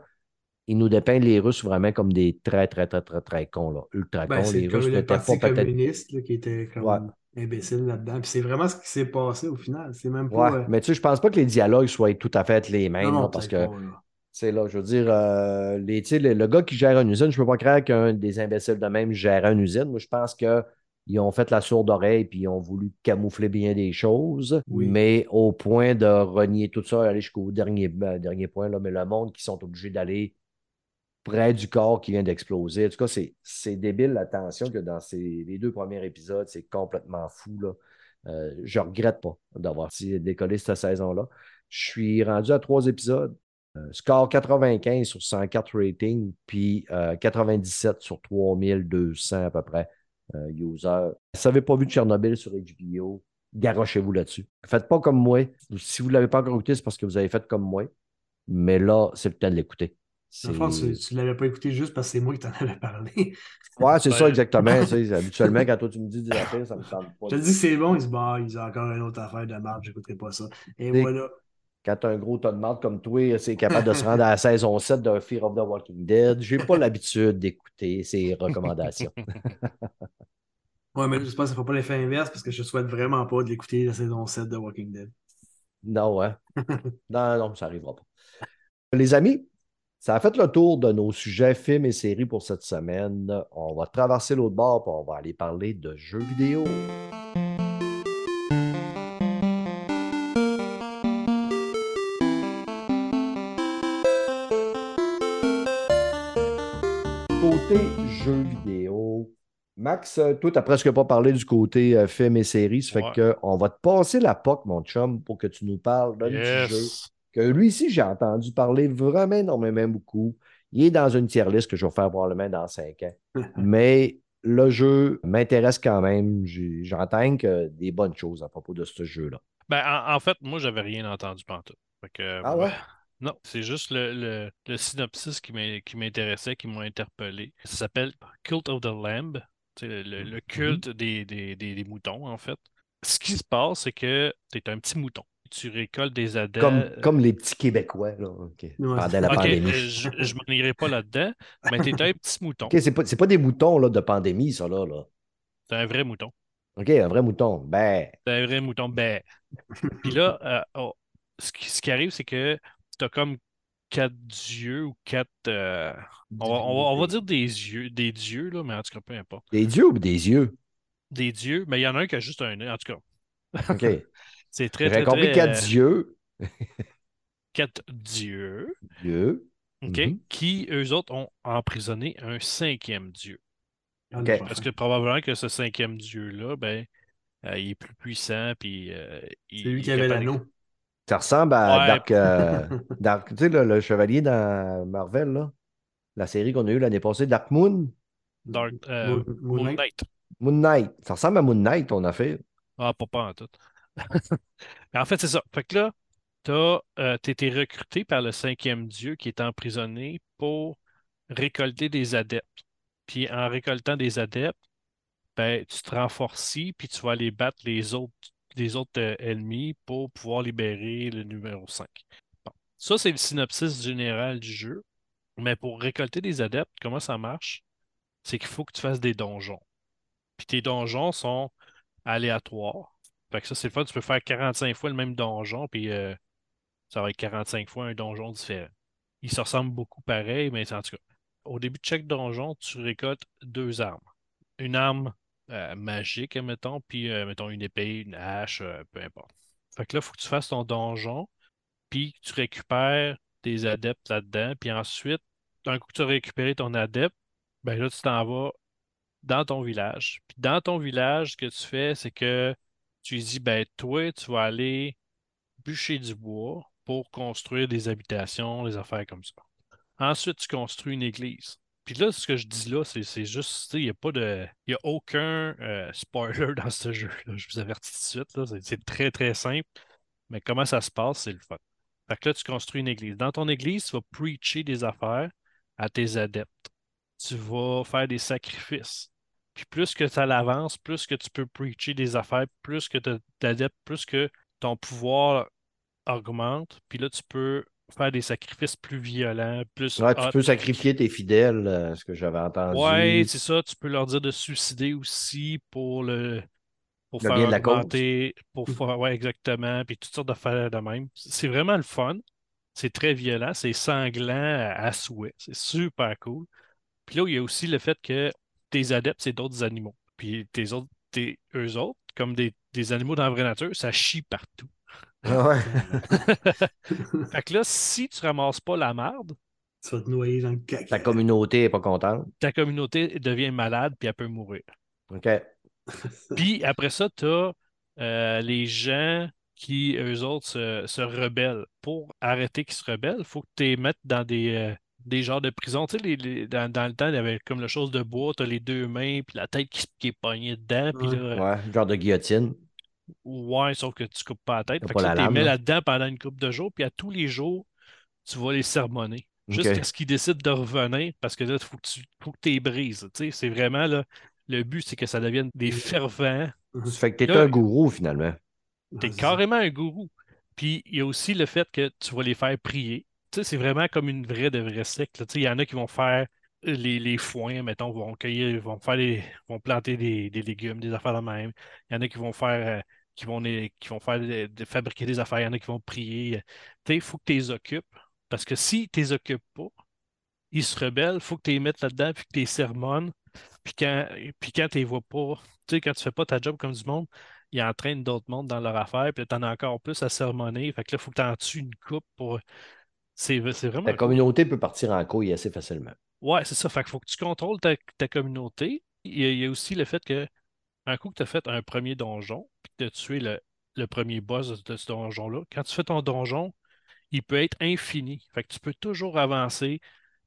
il nous dépeint les Russes vraiment comme des très, très, très, très, très cons, là, ultra Ben, cons. c'est les Russes le n'étaient Parti pas peut-être. communiste là, qui était comme Ouais. imbécile là-dedans. Puis c'est vraiment ce qui s'est passé au final. C'est même Ouais, pas. euh, mais tu sais, je pense pas que les dialogues soient tout à fait les mêmes, non, non, là, parce que, pas, là. je veux dire, euh, les, le, le gars qui gère une usine, je peux pas croire qu'un des imbéciles de même gérait une usine. Moi, je pense que ils ont fait la sourde oreille puis ils ont voulu camoufler bien des choses, Oui. mais au point de renier tout ça, aller jusqu'au dernier, ben, dernier point, là, mais le monde qui sont obligés d'aller près du corps qui vient d'exploser. En tout cas, c'est, débile la tension que dans ces, les deux premiers épisodes, c'est complètement fou. Là. Euh, je regrette pas d'avoir si- décollé cette saison-là. Je suis rendu à trois épisodes. Euh, score 95 sur 104 rating, puis euh, 97 sur 3200 à peu près euh, users. Si vous n'avez pas vu de Tchernobyl sur HBO, garochez-vous là-dessus. Faites pas comme moi. Si vous ne l'avez pas encore écouté, c'est parce que vous avez fait comme moi. Mais là, c'est le temps de l'écouter. Fond, tu ne l'avais pas écouté juste parce que c'est moi qui t'en avais parlé. Ouais, c'est ça exactement. [LAUGHS] habituellement, quand toi tu me dis des affaires, ça me semble pas. Je te dis que c'est bon, il se bat, ils ont encore une autre affaire de marde, j'écouterai pas ça. Et voilà. Quand tu as un gros tas de marde comme toi, c'est capable de se rendre à la saison 7 de Fear of the Walking Dead? J'ai pas l'habitude d'écouter ces recommandations. [LAUGHS] Ouais, mais j'espère que ça ne fera pas l'effet inverse parce que je souhaite vraiment pas de l'écouter la saison 7 de Walking Dead. Non, hein? [LAUGHS] Non, non, ça n'arrivera pas. Les amis, ça a fait le tour de nos sujets films et séries pour cette semaine. On va traverser l'autre bord et on va aller parler de jeux vidéo. Côté jeux vidéo, Max, euh, toi, tu n'as presque pas parlé du côté euh, film et séries. Ça fait Ouais. que on va te passer la POC, mon chum, pour que tu nous parles d'un petit jeu Yes. que lui ici, j'ai entendu parler vraiment énormément beaucoup. Il est dans une tier list que je vais faire probablement dans cinq ans. [LAUGHS] Mais le jeu m'intéresse quand même. J'entends que des bonnes choses à propos de ce jeu-là. Ben, en, en fait, moi, j'avais rien entendu. Fait que, Ah ouais? Non, c'est juste le, le- le synopsis qui m'in- qui m'intéressait, qui m'a interpellé. Ça s'appelle Cult of the Lamb, tu sais, le, le- le culte des, des- des- des moutons, en fait. Ce qui se passe, c'est que tu es un petit mouton. Tu récoltes des adeptes. Comme, comme les petits Québécois là, ok, pendant la Ok, pandémie. euh, je, je m'en irai pas là-dedans, mais tu es un petit mouton. Ok, c'est pas, c'est pas des moutons là, de pandémie, ça là. là. C'est un vrai mouton. OK, un vrai mouton. Ben, C'est un vrai mouton. Ben. [LAUGHS] Puis là, euh, oh, ce, qui, ce qui arrive, c'est que tu as comme quatre dieux ou quatre. euh, on, va, on va- on va dire des yeux, des dieux, là, mais en tout cas, peu importe. des dieux ou des yeux? Des dieux, mais il y en a un qui a juste un œil, en tout cas. OK. [LAUGHS] C'est très, très, compris très, quatre euh, dieux? quatre dieux, Dieux. OK, Mhm. qui, eux autres, ont emprisonné un cinquième dieu? On Ok. est pas Parce que probablement que ce cinquième dieu-là, ben, euh, il est plus puissant, puis euh, C'est lui il qui avait l'anneau. Ça ressemble à Ouais. Dark, euh, [LAUGHS] Dark- tu sais, le, le chevalier dans Marvel, là. La série qu'on a eue l'année passée, Dark Moon. Dark, euh, Moon- Moon Moon Knight. Knight. Moon Knight. Ça ressemble à Moon Knight, ton affaire. Ah, pas, pas en tout. Mais [LAUGHS] en fait, c'est ça. Fait que là, tu as été recruté par le cinquième dieu qui est emprisonné pour récolter des adeptes. Puis en récoltant des adeptes, ben, tu te renforcis, puis tu vas aller battre les autres, les autres euh, ennemis pour pouvoir libérer le numéro 5. Bon. Ça, c'est le synopsis général du jeu. Mais pour récolter des adeptes, comment ça marche? C'est qu'il faut que tu fasses des donjons. Puis tes donjons sont aléatoires. Fait que ça, c'est le fun. Tu peux faire 45 fois le même donjon, puis euh, ça va être 45 fois un donjon différent. Ils se ressemblent beaucoup pareil, mais en tout cas, au début de chaque donjon, tu récoltes deux armes. Une arme euh, magique, mettons, puis euh, mettons une épée, une hache, euh, peu importe. Fait que là, il faut que tu fasses ton donjon, puis tu récupères des adeptes là-dedans, puis ensuite, d'un coup que tu as récupéré ton adepte, ben là, tu t'en vas dans ton village. Puis dans ton village, ce que tu fais, c'est que tu dis, ben toi, tu vas aller bûcher du bois pour construire des habitations, des affaires comme ça. Ensuite, tu construis une église. Puis là, ce que je dis là, c'est juste, il n'y a pas de. Il n'y a aucun euh, spoiler [LAUGHS] dans ce jeu-là. Je vous avertis tout de suite. C'est très, très simple. Mais comment ça se passe, c'est le fun. Fait que là, tu construis une église. Dans ton église, tu vas preacher des affaires à tes adeptes. Tu vas faire des sacrifices. Puis plus que ça l'avance, plus que tu peux preacher des affaires, plus que tu d'adeptes, plus que ton pouvoir augmente. Puis là, tu peux faire des sacrifices plus violents, plus Ouais, tu peux sacrifier tes fidèles, euh, ce que j'avais entendu. Ouais, c'est ça. Tu peux leur dire de se suicider aussi pour le pour Le faire bien de la cause. pour faire, ouais, exactement, puis toutes sortes d'affaires de même. C'est vraiment le fun. C'est très violent, c'est sanglant à, à souhait. C'est super cool. Puis là, il y a aussi le fait que tes adeptes, c'est d'autres animaux. Puis tes autres, tes, eux autres, comme des, des animaux dans la vraie nature, ça chie partout. Ah ouais. [LAUGHS] Fait que là, si tu ramasses pas la marde, Tu vas te noyer dans le caca. Ta communauté n'est pas contente. ta communauté devient malade puis elle peut mourir. OK. [LAUGHS] Puis après ça, tu as les gens qui, eux autres, se, se rebellent. Pour arrêter qu'ils se rebellent, il faut que tu les mettes dans des, euh, des genres de prison. Tu sais, les- les- dans, dans le temps, il y avait comme le chose de bois, tu as les deux mains, puis la tête qui, qui est pognée dedans. Puis Ouais. là, Ouais, genre de guillotine. Ouais, sauf que tu coupes pas la tête. Fait pas que tu les mets là. là-dedans pendant une couple de jours, puis à tous les jours, tu vas les sermonner. Jusqu'à ce qu'ils décident de revenir, parce que là, il faut que tu faut que les brises. Tu sais, c'est vraiment là, le but, c'est que ça devienne des fervents Ça fait que t'es Là- un gourou, finalement. T'es Ouais, c'est carrément un gourou. Puis il y a aussi le fait que tu vas les faire prier. Tu sais, c'est vraiment comme une vraie de vraie secte. Tu il y en a qui vont faire les, les foins, mettons, vont cueillir, vont faire des, vont planter des, des légumes, des affaires de même. Il y en a qui vont faire, euh, qui vont, les- qui vont faire des- de fabriquer des affaires. Il y en a qui vont prier. Il faut que tu les occupes. Parce que si tu les occupes pas, ils se rebellent, il faut que tu les mettes là-dedans, puis que tu les sermonnes. Puis quand, puis quand tu les vois pas, tu sais, quand tu fais pas ta job comme du monde, ils entraînent d'autres mondes dans leur affaire, puis tu en as encore plus à sermonner. Fait que là, il faut que tu en tues une coupe pour. C'est vraiment. Cool. communauté peut partir en couille assez facilement. Ouais, c'est ça. Fait qu'il faut que tu contrôles ta, ta communauté. Il y, a, il y a aussi le fait que un coup que tu as fait un premier donjon, puis que tu as tué le, le premier boss de, ce donjon-là, quand tu fais ton donjon, il peut être infini. Fait que tu peux toujours avancer,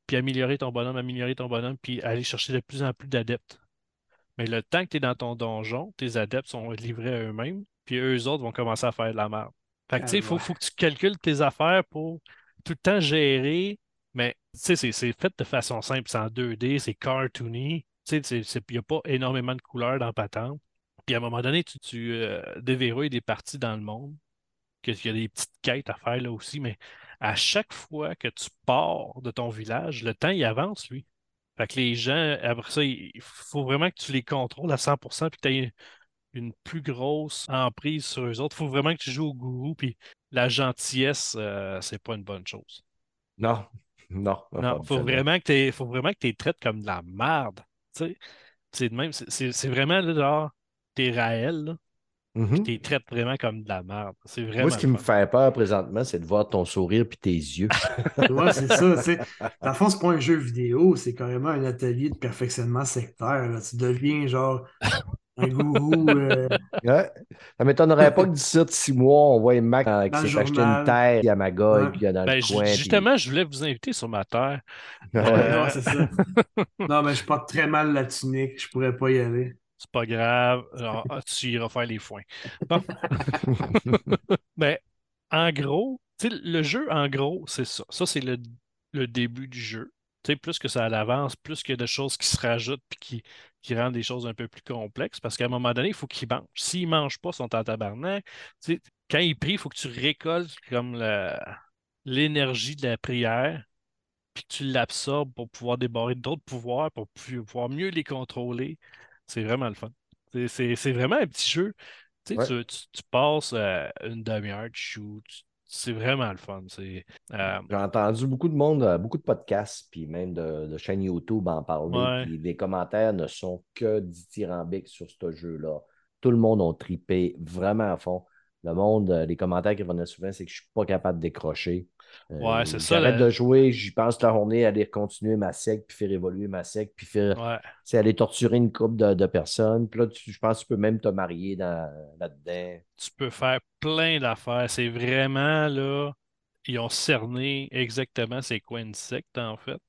puis améliorer ton bonhomme, améliorer ton bonhomme, puis aller chercher de plus en plus d'adeptes. Mais le temps que tu es dans ton donjon, tes adeptes sont livrés à eux-mêmes, puis eux autres vont commencer à faire de la merde. Fait que tu sais, il faut, faut que tu calcules tes affaires pour tout le temps gérer. Mais tu sais, c'est c'est fait de façon simple, c'est en 2D, c'est cartoony. Tu sais, il n'y a pas énormément de couleurs dans Patente. Puis à un moment donné, tu, tu euh, déverrouilles des parties dans le monde, qu'il y a des petites quêtes à faire là aussi, mais à chaque fois que tu pars de ton village, le temps il avance, lui. Fait que les gens, après ça, il faut vraiment que tu les contrôles à 100% puis que tu aies une plus grosse emprise sur eux autres. Il faut vraiment que tu joues au gourou puis la gentillesse, euh, c'est pas une bonne chose. Non, non. Non, faut vraiment que faut vraiment que tu les traites comme de la merde. C'est de même, c'est- vraiment là, genre, t'es Raël, là, tu les traites vraiment comme de la merde. C'est vraiment. Moi, ce qui me fait peur présentement, c'est de voir ton sourire puis tes yeux. [LAUGHS] Ouais, c'est ça, tu sais. Dans le fond, c'est pas un jeu vidéo, c'est carrément un atelier de perfectionnement sectaire. là. Tu deviens genre un gourou. euh, Ouais. Ça m'étonnerait pas que d'ici de six mois, on voit Mac euh, qui s'est acheté une terre puis à Magog, Ouais. puis il y a dans Ben, le ju- coin. puis- justement, je voulais vous inviter sur ma terre. Ouais. Euh, ouais, c'est ça. Non, mais je porte très mal la tunique, je pourrais pas y aller. C'est pas grave. Ah, tu iras faire les foins. Bon. [LAUGHS] Ben, en gros, le jeu, en gros, c'est ça. Ça, c'est le, le début du jeu. Plus que ça avance, plus qu'il y a de choses qui se rajoutent puis qui, qui rendent les choses un peu plus complexes. Parce qu'à un moment donné, il faut qu'ils mangent. S'ils ne mangent pas, ils sont en tabarnak. Quand ils prient, il faut que tu récoltes comme l'énergie de la prière puis que tu l'absorbes pour pouvoir débarrer d'autres pouvoirs, pour pouvoir mieux les contrôler. C'est vraiment le fun. C'est- vraiment un petit jeu. Tu, sais, Ouais. tu, tu- tu passes euh, une demi-heure, tu tu- C'est vraiment le fun. Euh, J'ai entendu beaucoup de monde, euh, beaucoup de podcasts, puis même de, de chaînes YouTube en parler. Ouais. Puis les commentaires ne sont que dithyrambiques sur ce jeu-là. Tout le monde a tripé vraiment à fond. Le monde, euh, les commentaires qui revenaient souvent, c'est que je ne suis pas capable de décrocher. Euh, Ouais, c'est ça, J'arrête de jouer, j'y pense la journée, aller continuer ma sec, puis faire évoluer ma sec, puis faire, ouais. c'est aller torturer une couple de, de personnes. Puis là, tu- je pense que tu peux même te marier dans- là-dedans. Tu peux faire plein d'affaires. C'est vraiment là. Ils ont cerné exactement c'est quoi une secte, en fait.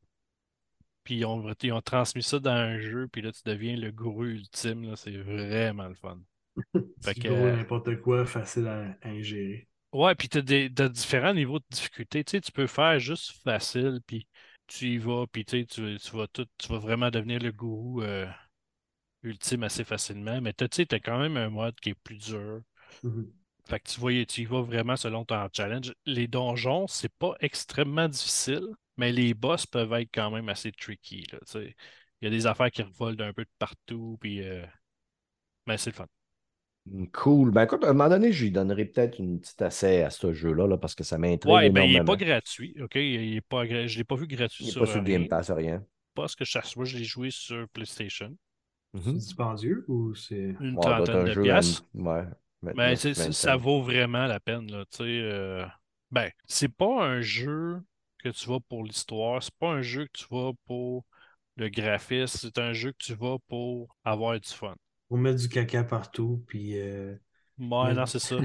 Puis ils ont, ils ont transmis ça dans un jeu, puis là, tu deviens le gourou ultime. là. C'est vraiment le fun. [LAUGHS] Fait que, euh, n'importe quoi, facile à, à ingérer. Ouais, puis tu as, différents niveaux de difficulté. Tu sais, tu peux faire juste facile, puis tu y vas, puis tu sais, tu, tu vas tout, tu vas vraiment devenir le gourou euh, ultime assez facilement. Mais t'as- tu sais, as quand même un mode qui est plus dur. Mhm. Fait que tu vois, tu y vas vraiment selon ton challenge. Les donjons, c'est pas extrêmement difficile, mais les boss peuvent être quand même assez tricky. Là, tu sais. Il y a des affaires qui revolent d'un peu de partout, puis euh, mais c'est le fun. Cool. Ben écoute, à un moment donné, je lui donnerai peut-être une petite essai à ce jeu-là, là, parce que ça m'intrigue Ouais, ben il est énormément. pas gratuit, OK? Il est pas, je l'ai pas vu gratuit Il n'est sur pas sur euh, Game rien. Pass, rien. Pas ce que je cherche. Moi, je l'ai joué sur PlayStation. C'est Mhm. dispendieux ou c'est. Une Ouais, trentaine un de piastres. Ouais. Mais 29, c'est- c'est- 25. ça vaut vraiment la peine, là. Euh, Ben, c'est pas un jeu que tu vas pour l'histoire. C'est pas un jeu que tu vas pour le graphisme. C'est un jeu que tu vas pour avoir du fun. Pour mettre du caca partout, puis. euh, Ouais, non, c'est ça.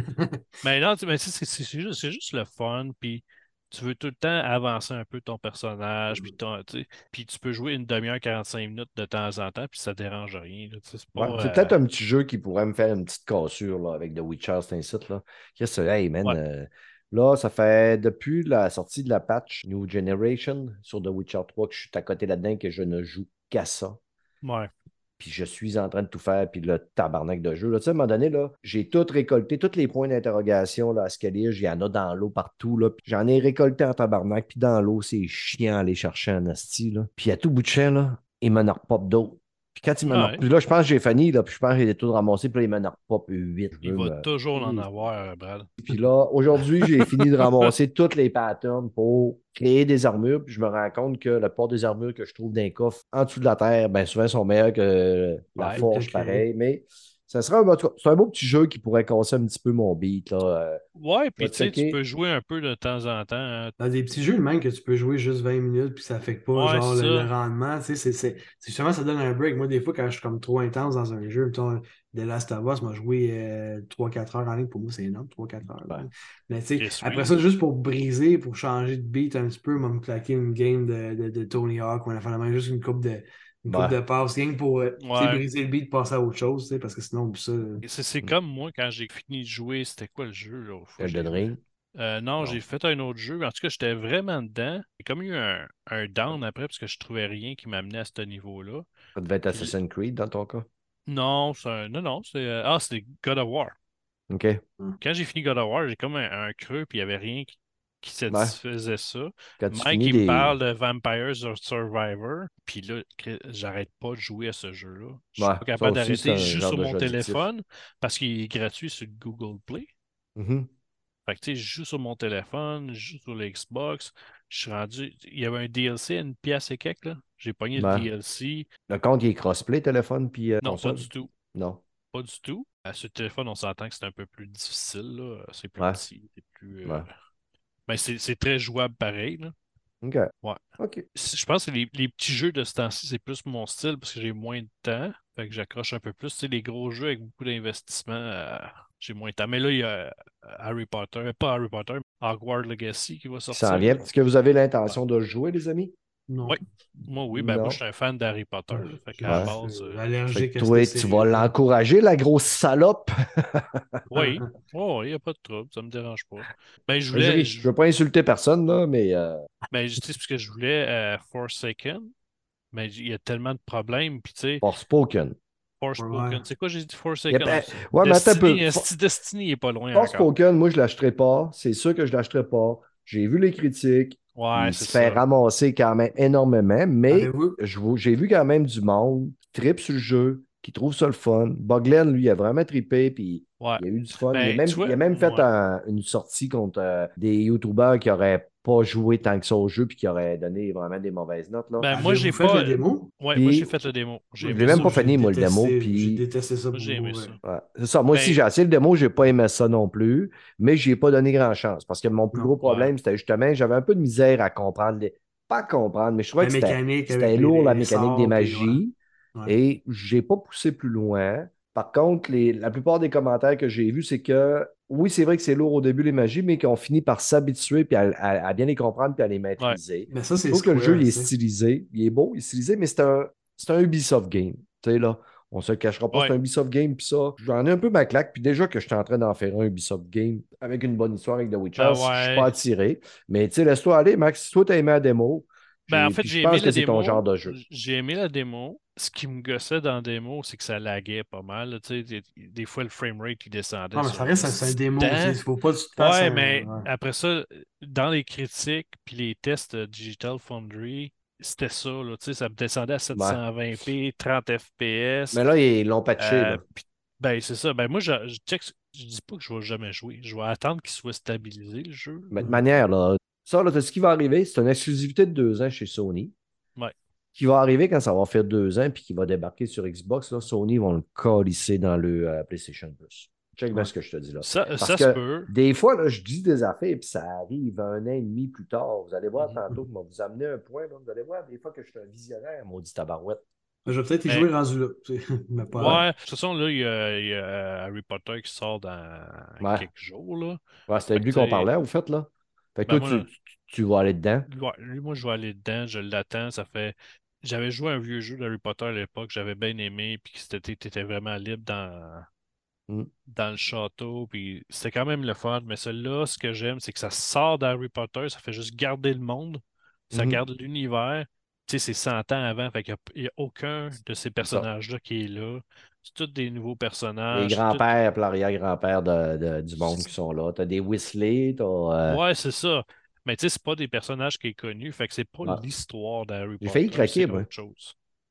Mais non, mais c'est c'est- c'est juste, c'est juste le fun, puis tu veux tout le temps avancer un peu ton personnage, puis ton- puis tu peux jouer une demi-heure, 45 minutes de temps en temps, puis ça dérange rien. c'est Ouais, pas, c'est euh, peut-être un petit jeu qui pourrait me faire une petite cassure là, avec The Witcher, c'est un site. Là. Qu'est-ce que hey, man, Ouais. euh, là, ça fait depuis la sortie de la patch New Generation sur The Witcher 3 que je suis à côté là-dedans que je ne joue qu'à ça. Ouais. Puis je suis en train de tout faire, puis le tabarnak de jeu. Là, tu sais, à un moment donné, j'ai tout récolté, tous les points d'interrogation à Scalir, il y en a dans l'eau partout. Là, j'en ai récolté en tabarnak, puis dans l'eau, c'est chiant à aller chercher un asti. Là. Puis à tout bout de champ, là, il m'en repop d'autres. Puis quand il m'en Ouais. Puis là, je pense que j'ai fini, là, puis je pense que j'ai tout ramassé, puis là, il m'en repop 8. Il va toujours en avoir, euh, Brad. Puis là, aujourd'hui, j'ai [LAUGHS] fini de ramasser toutes les patterns pour créer des armures. Puis je me rends compte que la plupart des armures que je trouve dans les coffres en dessous de la terre, ben souvent sont meilleures que la Ouais, forge, pareil. Mais ça serait un, c'est un beau petit jeu qui pourrait casser un petit peu mon beat. Là. Euh, Ouais, puis tu tu peux jouer un peu de temps en temps. hein. Dans des petits jeux, même que tu peux jouer juste 20 minutes, puis ça affecte pas Ouais, genre le, rendement. Tu sais, c'est, c'est, c'est justement, ça donne un break. Moi, des fois, quand je suis comme trop intense dans un jeu, mettons, The Last of Us m'a joué 3-4 heures en ligne. Pour moi, c'est énorme, 3-4 heures. Ouais. Mais tu sais, après ça, juste pour briser, pour changer de beat un petit peu, m'a me claquer une game de, de, de Tony Hawk, ou on a fait la même, juste une coupe de. Une coupe Ouais. de passes, rien que pour euh, Ouais. briser le beat, passer à autre chose, tu sais, parce que sinon, ça. C'est c'est comme moi, quand j'ai fini de jouer, c'était quoi le jeu? Là, Elden Ring? Euh, non, Non. j'ai fait un autre jeu. En tout cas, j'étais vraiment dedans. J'ai comme eu un, un down après parce que je trouvais rien qui m'amenait à ce niveau-là. Ça devait être Assassin's Creed dans ton cas? Non, c'est un- non, non, c'est euh, ah, c'était God of War. OK. Quand j'ai fini God of War, j'ai comme un, un creux, puis il n'y avait rien qui, qui satisfaisait ça. Quand Mike, il me des- parle de Vampires or Survivor. Puis là, j'arrête pas de jouer à ce jeu-là. Je suis Ouais, pas capable d'arrêter. genre sur mon addictif. téléphone parce qu'il est gratuit sur Google Play. Mhm. Fait que tu sais, je joue sur mon téléphone, je joue sur l'Xbox. Je suis rendu. Il y avait un DLC à une pièce et quelques, là. J'ai pogné Ouais. le DLC. Le compte, il est crossplay, téléphone, puis euh, Non, console? pas du tout. Non. Pas du tout. À ce téléphone, on s'entend que c'est un peu plus difficile, là. C'est plus petit, c'est plus. euh, Mais c'est très jouable pareil, là. OK. Ouais. Je pense que les, les petits jeux de ce temps-ci, c'est plus mon style parce que j'ai moins de temps. Fait que j'accroche un peu plus. Tu sais, les gros jeux avec beaucoup d'investissement, euh, j'ai moins de temps. Mais là, il y a euh, Harry Potter, pas Harry Potter, mais Hogwarts Legacy qui va Ça sortir. en vient. Est-ce que vous avez l'intention de jouer, les amis? Non. Ouais. Moi, oui, ben Non. moi, je suis un fan d'Harry Potter. là. Fait Je qu'à la Ouais. base, suis Fait allergique que à toi, cette tu vas l'encourager, la grosse salope? [LAUGHS] oui. Oh, il n'y a pas de trouble, ça me dérange pas. Ben, je Je voulais. ne veux pas insulter personne, là, mais euh, Ben, je sais, parce que je voulais euh, Forsaken, mais il y a tellement de problèmes. Puis, tu sais, Forspoken. Forspoken, Ouais. c'est quoi, j'ai dit Forsaken? Mais attends peu. Destiny, esti, Destiny n'est pas loin encore. Forspoken, moi, je ne l'achèterai pas. C'est sûr que je ne l'achèterai pas. J'ai vu les critiques. Ouais, il se fait ça. ramasser quand même énormément, mais j'ai vu quand même du monde qui tripe sur le jeu, qui trouve ça le fun. Boglen, lui, il a vraiment trippé, puis Ouais. il a eu du fun. Ben, il, a même, tu vois, il a même fait ouais. un- une sortie contre euh, des YouTubers qui n'auraient pas joué tant que ça au jeu, puis qui auraient donné vraiment des mauvaises notes. Là. Ben, moi, Avez-vous j'ai fait pas. le démo? Ouais, Puis- moi, j'ai fait le démo. J'ai Je l'ai même pas fini, moi, le démo, puis- J'ai détesté ça. Moi, j'ai beaucoup, aimé ouais. ça. Ouais, c'est ça. Moi Ben- aussi, j'ai essayé le démo, j'ai pas aimé ça non plus, mais j'ai pas donné grand chance parce que mon plus Non, gros problème, c'était justement, j'avais un peu de misère à comprendre, les- pas à comprendre, mais je trouvais La que c'était lourd, la mécanique des magies, et j'ai pas poussé plus loin. Par contre, les- la plupart des commentaires que j'ai vus, c'est que oui, c'est vrai que c'est lourd au début les magies, mais qu'on finit par s'habituer puis à, à- à bien les comprendre puis à les maîtriser. Mais ça, c'est Je trouve que le jeu il est stylisé, il est beau, il est stylisé, mais c'est un, c'est un Ubisoft game. Tu sais, là, on se le cachera pas, Ouais. c'est un Ubisoft game, puis ça, j'en ai un peu ma claque, puis déjà que je suis en train d'en faire un Ubisoft game avec une bonne histoire avec The Witcher, Ah je ouais. suis pas attiré. Mais tu sais, laisse-toi aller, Max, si toi t'as aimé la démo, Ben, en fait, j'ai je pense aimé que la c'est démo. ton genre de jeu. J'ai aimé la démo. Ce qui me gossait dans la démo, c'est que ça laguait pas mal. là, tu sais, des, des fois, le framerate, il descendait. Non, mais ça reste c'est un démo. Il faut pas que tu te Ouais, mais ouais. après ça, dans les critiques puis les tests de Digital Foundry, c'était ça. Là, tu sais, ça me descendait à 720p, 30 FPS. Mais là, ils l'ont patché. Euh, ben, c'est ça. Ben, moi, je, je, check- je dis pas que je vais jamais jouer. Je vais attendre qu'il soit stabilisé, le jeu. Mais de manière, là, ça, là, ce qui va arriver, c'est une exclusivité de deux ans chez Sony. Ouais. Qui va arriver quand ça va faire deux ans puis qui va débarquer sur Xbox. Là, Sony vont le colisser dans le euh, PlayStation Plus. Check bien Ouais. ce que je te dis là. Ça, Parce ça que se peut. Des fois, là, je dis des affaires puis ça arrive un an et demi plus tard. Vous allez voir Mhm. tantôt, je vais vous amener un point. là. Vous allez voir des fois que je suis un visionnaire, maudit tabarouette. Je vais peut-être y jouer rendu là. [LAUGHS] mais pas- Ouais, de toute façon, là, il y a, il y a Harry Potter qui sort dans Ouais. quelques jours. Là. Ouais, C'était lui que qu'on parlait, au fait, là. Fait que Ben, toi, moi, tu, tu- tu vas aller dedans. Ouais, lui, moi, je vais aller dedans, je l'attends. Ça fait. J'avais joué à un vieux jeu d'Harry Potter à l'époque, j'avais bien aimé, puis c'était étais vraiment libre dans, Mm. dans le château, puis c'était quand même le fun. Mais celui-là, ce que j'aime, c'est que ça sort d'Harry Potter, ça fait juste garder le monde, ça Mhm. garde l'univers. Tu sais, c'est 100 ans avant, fait qu'il n'y a, aucun de ces personnages-là qui est là. C'est tous des nouveaux personnages. Les tout- grands-pères et l'arrière-grand-père du monde qui sont là. T'as des Weasley, t'as. euh, Ouais, c'est ça. Mais tu sais, c'est pas des personnages qui est connu, fait que c'est pas Ouais. l'histoire d'Harry Potter. J'ai failli craquer, moi.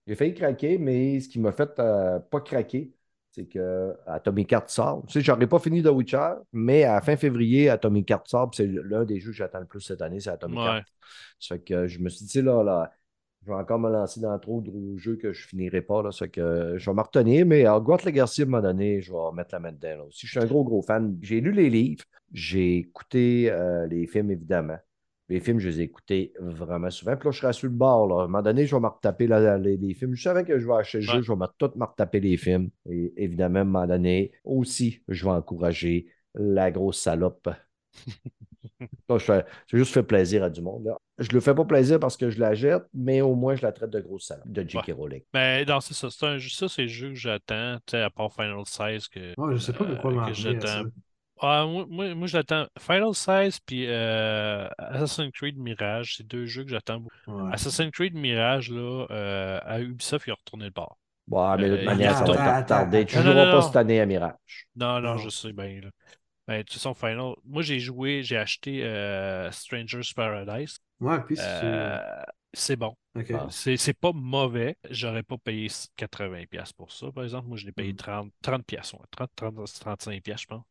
J'ai failli craquer, mais ce qui m'a fait euh, pas craquer, c'est que Atomic Heart sort. Tu sais, j'aurais pas fini The Witcher, mais à fin février, Atomic Heart sort. C'est l'un des jeux que j'attends le plus cette année, c'est Atomic Ouais. Heart. Ça fait que je me suis dit, là, là, je vais encore me lancer dans trop de jeux que je finirai pas. Là, que je vais me retenir, mais à Hogwarts Legacy, à un moment donné, je vais mettre la main dedans. Là. aussi. Je suis un gros, gros fan. J'ai lu les livres, j'ai écouté euh, les films, évidemment. Les films, je les ai écoutés vraiment souvent. Puis là, je serai sur le bord. Là. À un moment donné, je vais me retaper la- les, les films. Je savais que je vais acheter le jeu, je vais me, tout me retaper les films. Et évidemment, à un moment donné, aussi, je vais encourager la grosse salope. [LAUGHS] Là, je fais- juste fait plaisir à du monde. là. Je le fais pas plaisir parce que je la jette, mais au moins, je la traite de grosse salope de J.K. Rowling. Mais non, c'est ça. C'est un, ça, c'est le jeu que j'attends, tu sais, à part Final 16 que, Ouais, je sais pas de quoi euh, ça. j'attends. Ah, moi, moi, moi, j'attends Final 16 puis euh, Assassin's Creed Mirage. C'est deux jeux que j'attends beaucoup. Ouais. Assassin's Creed Mirage, là, euh, à Ubisoft, il a retourné le bord. Bon, mais de toute Euh, manière, ça va être retardé. Tu attends. joueras Non, non, pas non. cette année à Mirage. Non, non, Non. je sais bien. là. Ben, de toute façon, Final. Moi, j'ai joué, j'ai acheté euh, Stranger's Paradise. Ouais, puis c'est. Euh, c'est bon. Ok. Ah. C'est pas mauvais. J'aurais pas payé 80$ pour ça, par exemple. Moi, je l'ai payé Mm. 30$, 30 piastres, ouais. 30, 30, 35$, piastres, je pense.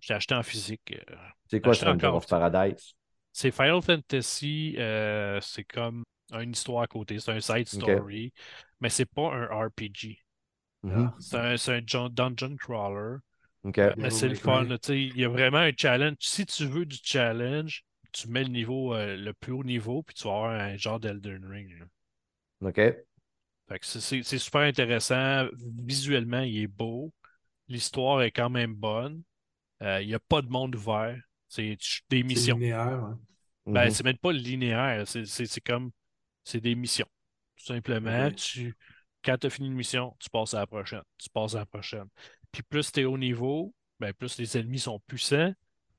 J'ai acheté en physique. euh. C'est quoi Acheter Stranger encore, of Paradise? C'est Final Fantasy, c'est comme une histoire à côté. C'est un side story, mais c'est pas un RPG. Mhm. C'est un, c'est un dungeon crawler. Mais c'est le fun. Il y a vraiment un challenge. Si tu veux du challenge, tu mets le niveau, euh, le plus haut niveau, puis tu vas avoir un genre d'Elden Ring. là. OK. Fait que c'est- c'est c'est super intéressant. Visuellement, il est beau. L'histoire est quand même bonne. Euh, il n'y a pas de monde ouvert. C'est des C'est missions. linéaire, ouais. Ben, Mhm. c'est même pas linéaire. C'est c'est- c'est comme. C'est des missions. Tout simplement, tu, quand tu as fini une mission, tu passes à la prochaine. Tu passes à la prochaine. Puis plus tu es haut niveau, ben, plus les ennemis sont puissants,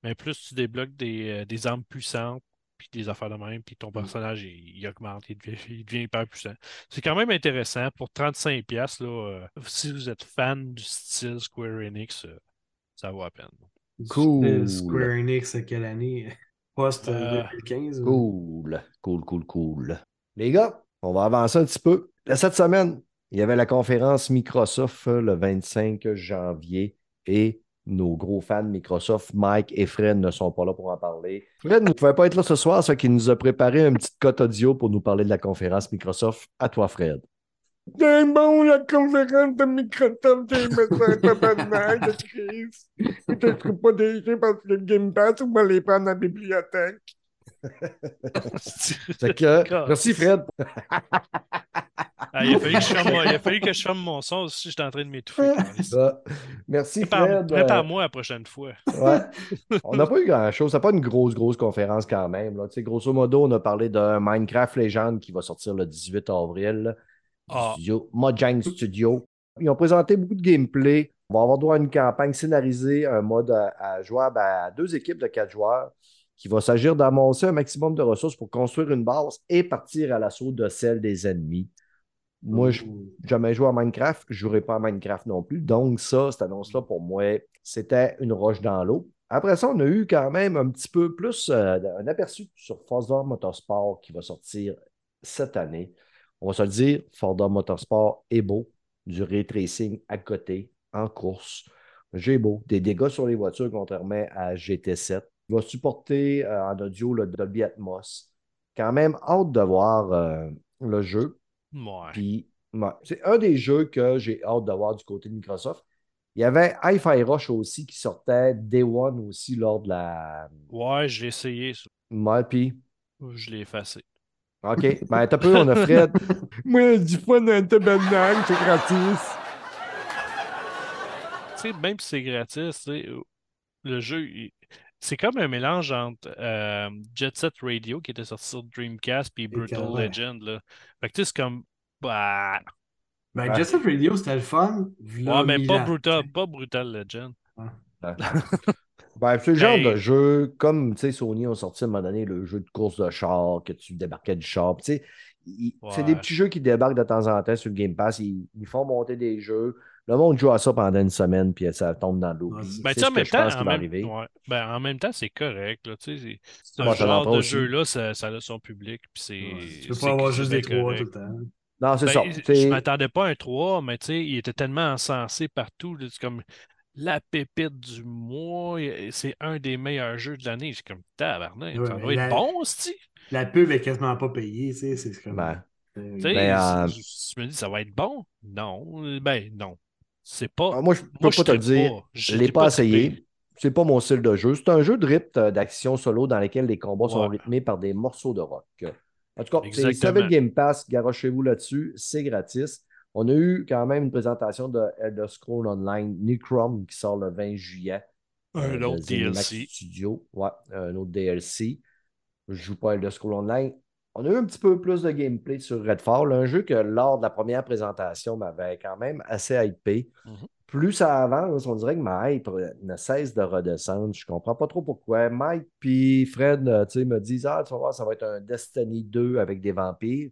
mais plus tu débloques des, euh, des armes puissantes, puis des affaires de même, puis ton Mm. personnage, il, il augmente, il devient, il devient hyper puissant. C'est quand même intéressant. Pour 35$, piastres, là, euh, si vous êtes fan du style Square Enix, euh, ça vaut la peine. Cool. Square Enix, quelle année? [LAUGHS] Post Euh, 2015? ou- Cool. Cool, cool, cool. Les gars, on va avancer un petit peu. Cette semaine, il y avait la conférence Microsoft euh, le 25 janvier et nos gros fans Microsoft, Mike et Fred, ne sont pas là pour en parler. Fred ne pouvait pas être là ce soir, ce qui nous a préparé une petite cote audio pour nous parler de la conférence Microsoft. À toi, Fred. C'est bon, la conférence de Microsoft, j'ai de de crise. Je ne pas déçu parce que Game Pass, on va les prendre la bibliothèque. [LAUGHS] Que, merci, Fred. Ah, il, a fallu que je ferme mon, il a fallu que je ferme mon son si j'étais en train de m'étouffer. Merci, Prépare- Fred. Prépare-moi la prochaine fois. Ouais. On n'a pas eu grand-chose. C'est pas une grosse, grosse conférence quand même. Là. Grosso modo, on a parlé d'un Minecraft Legend qui va sortir le 18 avril. Ah. studio Mojang Studio. Ils ont présenté beaucoup de gameplay. On va avoir droit à une campagne scénarisée, un mode à, à jouable à deux équipes de quatre joueurs qui va s'agir d'amasser un maximum de ressources pour construire une base et partir à l'assaut de celle des ennemis. Moi, je n'ai jamais joué à Minecraft, je ne jouerai pas à Minecraft non plus. Donc, ça, cette annonce-là, pour moi, c'était une roche dans l'eau. Après ça, on a eu quand même un petit peu plus euh, un aperçu sur Forza Motorsport qui va sortir cette année. On va se le dire, Forza Motorsport est beau, du ray tracing à côté, en course. J'ai beau, des dégâts sur les voitures contrairement à GT7. Il va supporter euh, en audio le Dolby Atmos. Quand même, hâte de voir euh, le jeu. Ouais. Puis, ouais, c'est un des jeux que j'ai hâte de voir du côté de Microsoft. Il y avait Hi-Fi Rush aussi qui sortait Day One aussi lors de la. Ouais, je l'ai essayé. ça. Ouais, puis, Je l'ai effacé. OK. Ben, t'as peu, on a Fred. [LAUGHS] Moi, du fun dans un tabarnak, c'est gratis. Tu sais, même si c'est gratis, tu sais, le jeu, il- c'est comme un mélange entre euh, Jet Set Radio qui était sorti sur Dreamcast puis Brutal. Legend. Là. Fait que tu sais, c'est comme. Bah, Ben, Ouais. Jet Set Radio, c'était le fun. ouais, mais pas. Brutal, pas Brutal Legend. [LAUGHS] Ben, c'est le genre de jeu, comme tu sais, Sony ont sorti à un moment donné le jeu de course de char, que tu débarquais du char. Tu sais, il- c'est des petits jeux qui débarquent de temps en temps sur le Game Pass. Ils, ils font monter des jeux. Le monde joue à ça pendant une semaine, puis ça tombe dans l'eau. Ben, en ce même je temps, pense en même, arriver? ouais. Ben, en même temps, c'est correct. Là, Bon, en genre de aussi. jeu-là, ça, ça a son public. Puis c'est. Ouais, Tu peux pas avoir juste des trois tout le temps. Non, c'est Ben, ça. je m'attendais pas à un 3, mais tu sais, il était tellement encensé partout. là, C'est comme la pépite du mois. C'est un des meilleurs jeux de l'année. C'est comme tabarnak. Ouais, ça doit la- être bon, c'ti. La pub est quasiment pas payée, tu sais, c'est comme... Ben, euh, Ben, euh, je me dis, ça va être bon? Non. Ben, non. C'est pas. ah, moi, je peux moi, pas te le dire. pas. Je ne l'ai pas trippé. essayé. C'est pas mon style de jeu. C'est un jeu de rythme euh, d'action solo dans lequel les combats sont rythmés par des morceaux de rock. En tout cas, c'est Exactement. Seven Game Pass, garochez-vous là-dessus, c'est gratis. On a eu quand même une présentation de Elder Scrolls Online Necrom qui sort le 20 juillet. Un euh, autre DLC. Studio. Ouais, un autre DLC. Je joue pas Elder Scrolls Online. On a eu un petit peu plus de gameplay sur Redfall, un jeu que lors de la première présentation m'avait quand même assez hypé. Mhm. Plus ça avance, on dirait que ma hype ne cesse de redescendre. Je comprends pas trop pourquoi. Mike puis Fred euh, me disent Ah, tu vas voir, ça va être un Destiny 2 avec des vampires.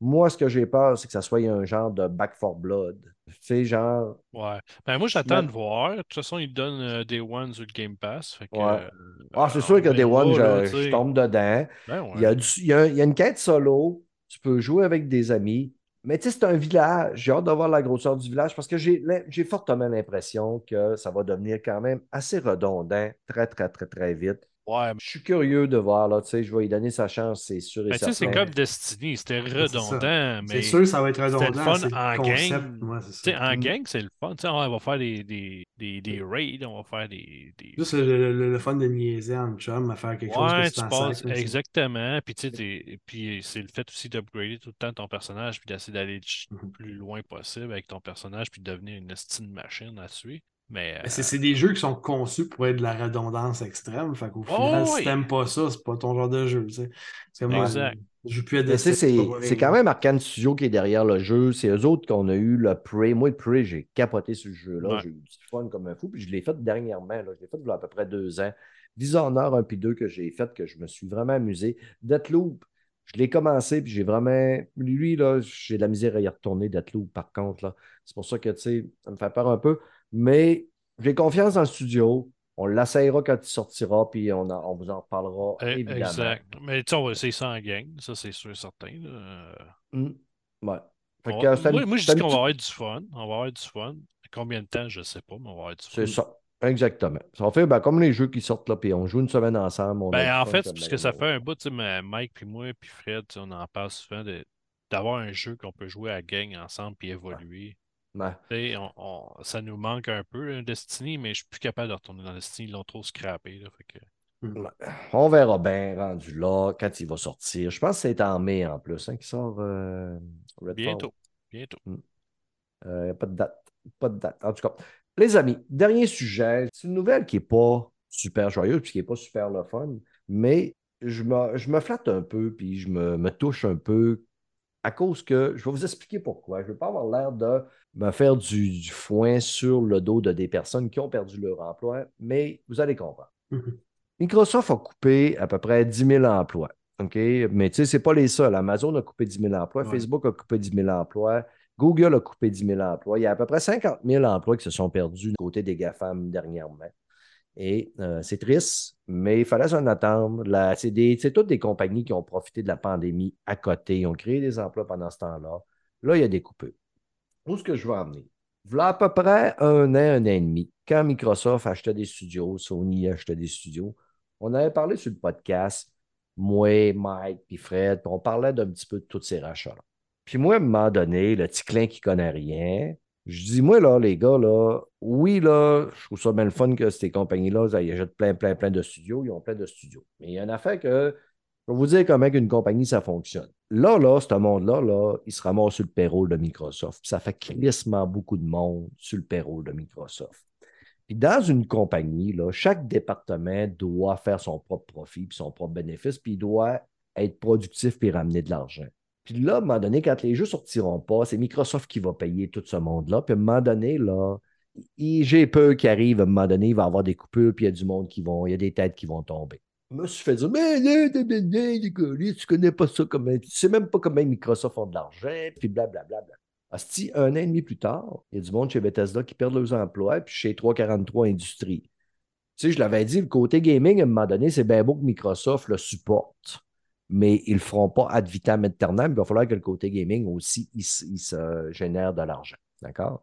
Moi, ce que j'ai peur, c'est que ça soit un genre de back for blood. Tu sais, genre. Ouais. Ben, moi, j'attends de voir. De toute façon, ils donnent euh, Day One sur le Game Pass. Fait que, Ouais. euh, Ah, c'est euh, sûr que Day One, je, tombe dedans. Ben, ouais. Il y, a du- il y a- il y a une quête solo. Tu peux jouer avec des amis. Mais tu sais, c'est un village. J'ai hâte de voir la grosseur du village parce que j'ai fortement l'impression que ça va devenir quand même assez redondant très, très, très, très vite. Ouais, Je suis curieux de voir, là, tu sais, je vais lui donner sa chance, c'est sûr et Ben, tu sais, c'est certain. comme Destiny, c'était redondant, mais C'est sûr, ça va être c'était le redondant. fun c'est le en gang. Ouais, ça. en Mm. gang, c'est le fun. Tu sais, on va faire des, des, des, des raids, on va faire des. des... Juste le, le- le fun de niaiser en chum, à faire quelque chose que tu exactement. Puis, tu sais, puis c'est le fait aussi d'upgrader tout le temps ton personnage, puis d'essayer d'aller le Mhm. plus loin possible avec ton personnage, puis de devenir une estime machine à tuer. Mais, Mais c'est euh, c'est des jeux qui sont conçus pour être de la redondance extrême. Fait qu'au final, Oh, si t'aimes pas ça, c'est pas ton genre de jeu. tu sais. C'est comme moi, Exact. je c'est quand même Arkane Studio qui est derrière le jeu. C'est eux autres qu'on a eu le Prey. Moi, le Prey, j'ai capoté sur ce jeu-là. Ouais. J'ai eu du fun comme un fou. Puis je l'ai fait dernièrement. Là. Je l'ai fait il y a à peu près deux ans. Dishonored 1 puis 2 que j'ai fait, que je me suis vraiment amusé. Deathloop, je l'ai commencé, puis j'ai vraiment. Lui, là, j'ai de la misère à y retourner, Deathloop, par contre. là. C'est pour ça que, tu sais, ça me fait peur un peu. Mais j'ai confiance dans le studio. On l'essayera quand il sortira, puis on, on vous en reparlera, eh, évidemment. Exact. Mais tu sais, on va essayer ça en gang, ça c'est sûr et certain. Euh, Hum. Ouais. Fait on que va- c'est moi, je dis qu'on va avoir du fun. On va avoir du fun. Combien de temps, je sais pas, mais on va avoir du fun. C'est ça. Exactement. Ça fait ben, comme les jeux qui sortent là, puis on joue une semaine ensemble. on Ben, en fait, comme parce que ça fait un bout, tu sais, mais Mike, puis moi, puis Fred, on en parle souvent de- d'avoir un jeu qu'on peut jouer à gang ensemble puis évoluer. Ouais. Tu sais, on- on- ça nous manque un peu, un Destiny, mais je suis plus capable de retourner dans Destiny. Ils l'ont trop scrappé. Là, fait que... On verra bien rendu là quand il va sortir. Je pense que c'est en mai en plus hein, qu'il sort euh. Bientôt. Bientôt. Euh, y a pas de date. Pas de date. En tout cas, les amis, dernier sujet. C'est une nouvelle qui n'est pas super joyeuse puis qui n'est pas super le fun, mais je me, je me flatte un peu puis je me, me touche un peu à cause que je vais vous expliquer pourquoi. Je ne veux pas avoir l'air de me faire du, du foin sur le dos de des personnes qui ont perdu leur emploi, mais vous allez comprendre. Mhm. Microsoft a coupé à peu près 10 000 emplois. OK? Mais tu sais, ce n'est pas les seuls. Amazon a coupé 10 000 emplois, Ouais. Facebook a coupé 10 000 emplois, Google a coupé 10 000 emplois. Il y a à peu près 50 000 emplois qui se sont perdus du côté des GAFAM dernièrement. Et euh, c'est triste, mais il fallait s'en attendre. C'est toutes des compagnies qui ont profité de la pandémie à côté. Ont créé des emplois pendant ce temps-là. Là, il y a des coupures. Où est-ce que je veux en venir? Voilà à peu près un an, un an et demi, quand Microsoft achetait des studios, Sony achetait des studios, on avait parlé sur le podcast, moi, Mike, puis Fred, puis on parlait d'un petit peu de tous ces rachats-là. Puis moi, à un moment donné, le petit clin qui connaît rien, je dis, moi, là, les gars, là, oui, là, je trouve ça bien le fun que ces compagnies-là, ils achètent plein, plein, plein de studios, ils ont plein de studios. Mais il y a une affaire que, je vais vous dire comment une compagnie, ça fonctionne. Là, là, ce monde-là, là, il se ramasse sur le payroll de Microsoft. Puis ça fait crissement beaucoup de monde sur le payroll de Microsoft. Puis dans une compagnie, là, chaque département doit faire son propre profit, puis son propre bénéfice, puis il doit être productif puis ramener de l'argent. Puis là, à un moment donné, quand les jeux ne sortiront pas, c'est Microsoft qui va payer tout ce monde-là. Puis à un moment donné, là, j'ai peur qu'il arrive, à un moment donné, il va y avoir des coupures, puis il y a du monde qui vont, il y a des têtes qui vont tomber. Je me suis fait dire, mais tu connais pas ça comment, tu sais même pas comment Microsoft font de l'argent, puis blablabla. Asti, un an et demi plus tard, il y a du monde chez Bethesda qui perd leurs emplois, puis chez 343 Industries. Tu sais, je l'avais dit, le côté gaming, à un moment donné, c'est bien beau que Microsoft le supporte, mais ils ne le feront pas ad vitam aeternam. Il va falloir que le côté gaming aussi, il, se- génère de l'argent. D'accord?